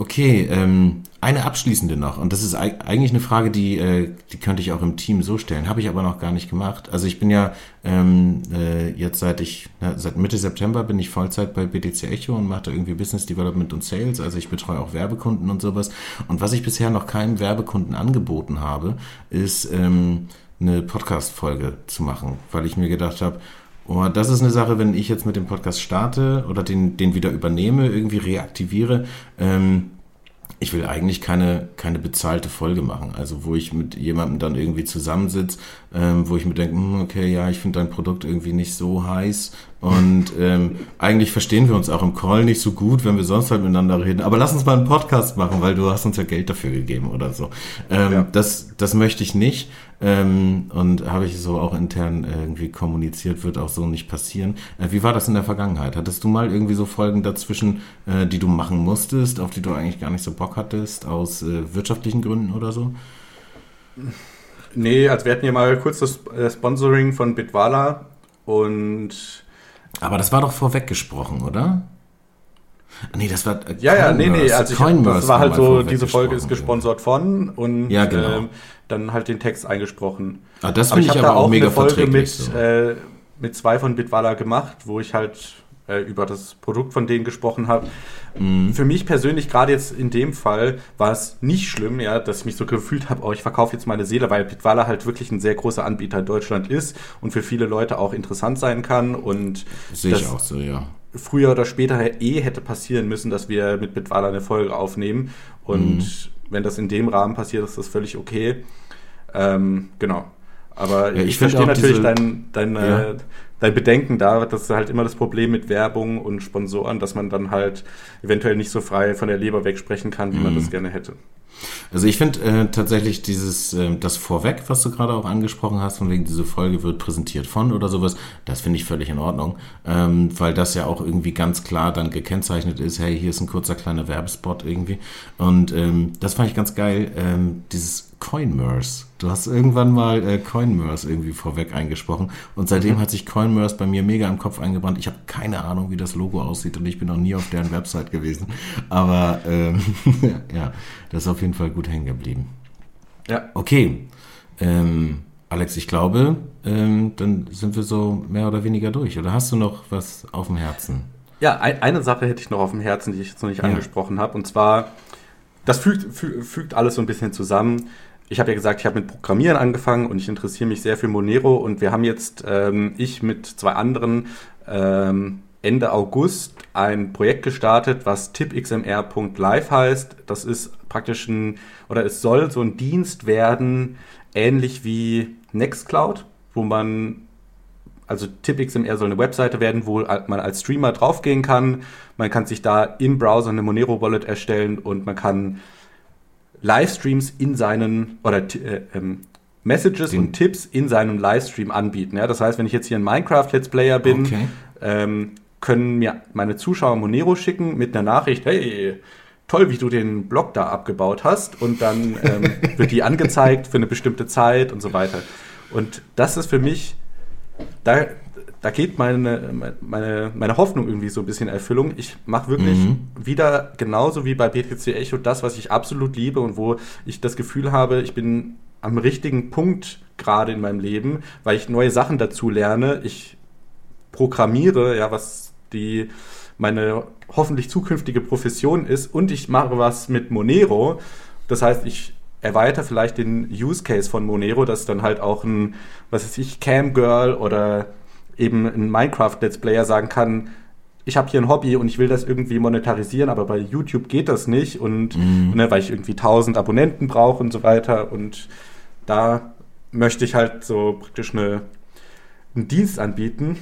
Okay, ähm, eine abschließende noch. Und das ist eigentlich eine Frage, die, äh, die könnte ich auch im Team so stellen. Habe ich aber noch gar nicht gemacht. Also ich bin ja ähm, äh, jetzt seit ich, na, seit Mitte September bin ich Vollzeit bei BTC Echo und mache da irgendwie Business Development und Sales. Also ich betreue auch Werbekunden und sowas. Und was ich bisher noch keinem Werbekunden angeboten habe, ist ähm, eine Podcast-Folge zu machen, weil ich mir gedacht habe, Oh, das ist eine Sache, wenn ich jetzt mit dem Podcast starte oder den, den wieder übernehme, irgendwie reaktiviere. Ähm, ich will eigentlich keine, keine bezahlte Folge machen. Also wo ich mit jemandem dann irgendwie zusammensitze, ähm, wo ich mir denke, hm, okay, ja, ich finde dein Produkt irgendwie nicht so heiß und ähm, eigentlich verstehen wir uns auch im Call nicht so gut, wenn wir sonst halt miteinander reden. Aber lass uns mal einen Podcast machen, weil du hast uns ja Geld dafür gegeben oder so. Ähm, ja. das, das möchte ich nicht. Ähm, und habe ich so auch intern irgendwie kommuniziert, wird auch so nicht passieren. Äh, wie war das in der Vergangenheit? Hattest du mal irgendwie so Folgen dazwischen, äh, die du machen musstest, auf die du eigentlich gar nicht so Bock hattest, aus äh, wirtschaftlichen Gründen oder so? Nee, also wir hatten ja mal kurz das äh, Sponsoring von Bitwala und aber das war doch vorweggesprochen, oder? Nee, das war. Äh, ja, ja, nee, nee. Also ich, das war halt so, diese Folge ist gesponsert von und ja, genau. ähm, dann halt den Text eingesprochen. Ah, das finde ich, ich aber auch, auch mega eine Folge mit, so. äh, mit zwei von Bitwala gemacht, wo ich halt äh, über das Produkt von denen gesprochen habe. Mhm. Für mich persönlich, gerade jetzt in dem Fall, war es nicht schlimm, ja, dass ich mich so gefühlt habe, oh, ich verkaufe jetzt meine Seele, weil Bitwala halt wirklich ein sehr großer Anbieter in Deutschland ist und für viele Leute auch interessant sein kann. Und sehe ich auch so, ja. Früher oder später eh hätte passieren müssen, dass wir mit Bitwala eine Folge aufnehmen. Und mhm. wenn das in dem Rahmen passiert, ist das völlig okay. Ähm, genau. Aber ja, ich, ich verstehe natürlich diese, dein, dein, ja. Dein Bedenken da. Das ist halt immer das Problem mit Werbung und Sponsoren, dass man dann halt eventuell nicht so frei von der Leber wegsprechen kann, wie mhm. man das gerne hätte. Also ich finde äh, tatsächlich dieses, äh, das Vorweg, was du gerade auch angesprochen hast, von wegen diese Folge wird präsentiert von oder sowas, das finde ich völlig in Ordnung, ähm, weil das ja auch irgendwie ganz klar dann gekennzeichnet ist, hey, hier ist ein kurzer kleiner Werbespot irgendwie und ähm, das fand ich ganz geil, ähm, dieses Coinmerse. Du hast irgendwann mal äh, Coinmerse irgendwie vorweg eingesprochen und seitdem mhm. hat sich Coinmerse bei mir mega im Kopf eingebrannt. Ich habe keine Ahnung, wie das Logo aussieht und ich bin noch nie auf deren Website gewesen, aber ähm, ja, das ist auf jeden Fall gut hängen geblieben. Ja. Okay. Ähm, Alex, ich glaube, ähm, dann sind wir so mehr oder weniger durch. Oder hast du noch was auf dem Herzen? Ja, ein, eine Sache hätte ich noch auf dem Herzen, die ich jetzt noch nicht ja. angesprochen habe. Und zwar, das fügt, fügt alles so ein bisschen zusammen ich habe ja gesagt, ich habe mit Programmieren angefangen und ich interessiere mich sehr für Monero und wir haben jetzt, ähm, ich mit zwei anderen, ähm, Ende August ein Projekt gestartet, was tipxmr.live heißt. Das ist praktisch ein, oder es soll so ein Dienst werden, ähnlich wie Nextcloud, wo man, also tipxmr soll eine Webseite werden, wo man als Streamer draufgehen kann. Man kann sich da im Browser eine Monero Wallet erstellen und man kann Livestreams in seinen oder äh, ähm, Messages Den. und Tipps in seinem Livestream anbieten. Ja, das heißt, wenn ich jetzt hier ein Minecraft Let's Player bin, okay. ähm, können mir meine Zuschauer Monero schicken mit einer Nachricht, hey, toll, wie du den Blog da abgebaut hast. Und dann ähm, wird die angezeigt für eine bestimmte Zeit und so weiter. Und das ist für mich, da, da geht meine, meine, meine Hoffnung irgendwie so ein bisschen in Erfüllung. Ich mache wirklich mhm. wieder genauso wie bei BTC Echo das, was ich absolut liebe und wo ich das Gefühl habe, ich bin am richtigen Punkt gerade in meinem Leben, weil ich neue Sachen dazu lerne. Ich programmiere, ja, was die meine hoffentlich zukünftige Profession ist und ich mache was mit Monero. Das heißt, ich erweitere vielleicht den Use Case von Monero, dass dann halt auch ein, was weiß ich, Cam Girl oder eben ein Minecraft-Let's Player sagen kann, ich habe hier ein Hobby und ich will das irgendwie monetarisieren, aber bei YouTube geht das nicht und mhm. ne, weil ich irgendwie 1000 Abonnenten brauche und so weiter und da möchte ich halt so praktisch eine, einen Dienst anbieten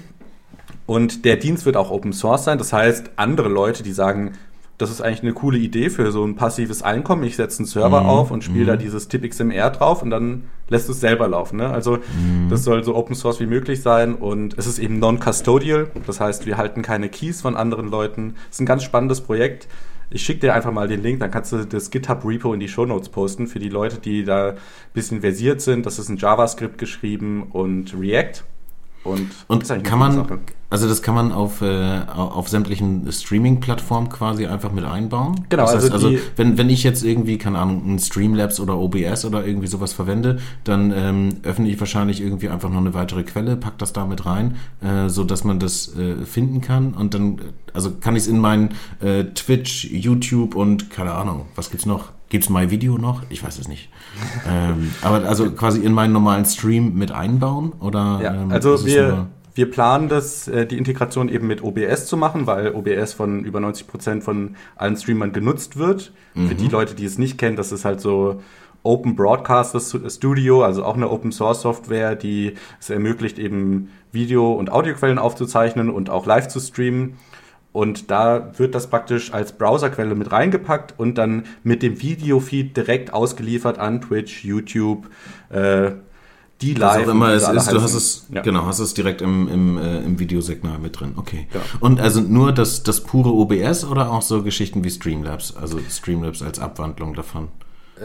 und der Dienst wird auch Open Source sein. Das heißt, andere Leute, die sagen, das ist eigentlich eine coole Idee für so ein passives Einkommen. Ich setze einen Server mhm. auf und spiele mhm. da dieses TipXMR drauf und dann lässt es selber laufen. Ne? Also mhm. das soll so Open Source wie möglich sein und es ist eben non-custodial. Das heißt, wir halten keine Keys von anderen Leuten. Es ist ein ganz spannendes Projekt. Ich schicke dir einfach mal den Link, dann kannst du das GitHub-Repo in die Show Notes posten für die Leute, die da ein bisschen versiert sind. Das ist in JavaScript geschrieben und React. Und, und kann man, Sache. also das kann man auf, äh, auf sämtlichen Streaming-Plattformen quasi einfach mit einbauen? Genau. Das heißt, also, also wenn, wenn ich jetzt irgendwie, keine Ahnung, ein Streamlabs oder OBS oder irgendwie sowas verwende, dann ähm, öffne ich wahrscheinlich irgendwie einfach noch eine weitere Quelle, pack das da mit rein, äh, so dass man das äh, finden kann und dann, also kann ich es in meinen äh, Twitch, YouTube und keine Ahnung, was gibt's noch? Gibt's MyVideo noch? Ich weiß es nicht. ähm, aber also quasi in meinen normalen Stream mit einbauen? Oder, ja, ähm, also wir, wir planen das, äh, die Integration eben mit OBS zu machen, weil OBS von über 90 Prozent von allen Streamern genutzt wird. Mhm. Für die Leute, die es nicht kennen, das ist halt so Open Broadcaster Studio, also auch eine Open Source Software, die es ermöglicht, eben Video- und Audioquellen aufzuzeichnen und auch live zu streamen. Und da wird das praktisch als Browserquelle mit reingepackt und dann mit dem Videofeed direkt ausgeliefert an Twitch, YouTube, äh, die live. auch immer es ist, du hast es, ja. genau, hast es direkt im, im, äh, im Videosignal mit drin. Okay. Ja. Und also nur das, das pure OBS oder auch so Geschichten wie Streamlabs, also Streamlabs als Abwandlung davon?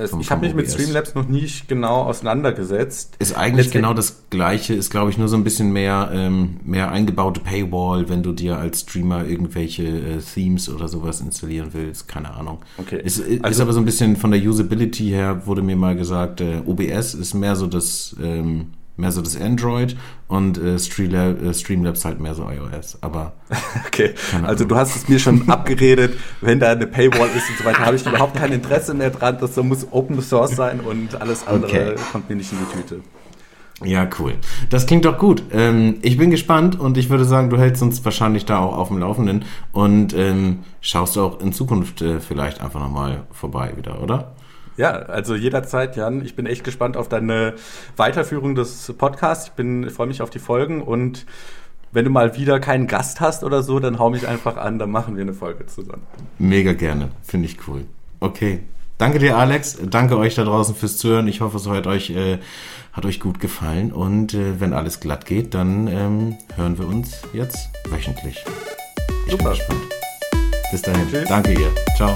Vom, ich habe mich mit Streamlabs noch nicht genau auseinandergesetzt. Ist eigentlich Deswegen, genau das gleiche, ist glaube ich nur so ein bisschen mehr, ähm, mehr eingebaute Paywall, wenn du dir als Streamer irgendwelche äh, Themes oder sowas installieren willst, keine Ahnung. Okay. Ist, ist also, aber so ein bisschen von der Usability her, wurde mir mal gesagt, äh, OBS ist mehr so das... Ähm, mehr so das Android und äh, äh, Streamlabs halt mehr so iOS. Aber okay, also du hast es mir schon abgeredet, wenn da eine Paywall ist und so weiter, habe ich überhaupt kein Interesse mehr dran. Das muss Open Source sein und alles andere okay. kommt mir nicht in die Tüte. Ja, cool. Das klingt doch gut. Ähm, ich bin gespannt und ich würde sagen, du hältst uns wahrscheinlich da auch auf dem Laufenden und ähm, schaust auch in Zukunft äh, vielleicht einfach nochmal vorbei wieder, oder? Ja, also jederzeit, Jan. Ich bin echt gespannt auf deine Weiterführung des Podcasts. Ich bin, freue mich auf die Folgen und wenn du mal wieder keinen Gast hast oder so, dann hau mich einfach an, dann machen wir eine Folge zusammen. Mega gerne, finde ich cool. Okay, danke dir, Alex. Danke euch da draußen fürs Zuhören. Ich hoffe, es hat euch, äh, hat euch gut gefallen und äh, wenn alles glatt geht, dann ähm, hören wir uns jetzt wöchentlich. Ich Super. bin gespannt. Bis dahin. Tschüss. Danke ihr. Ciao.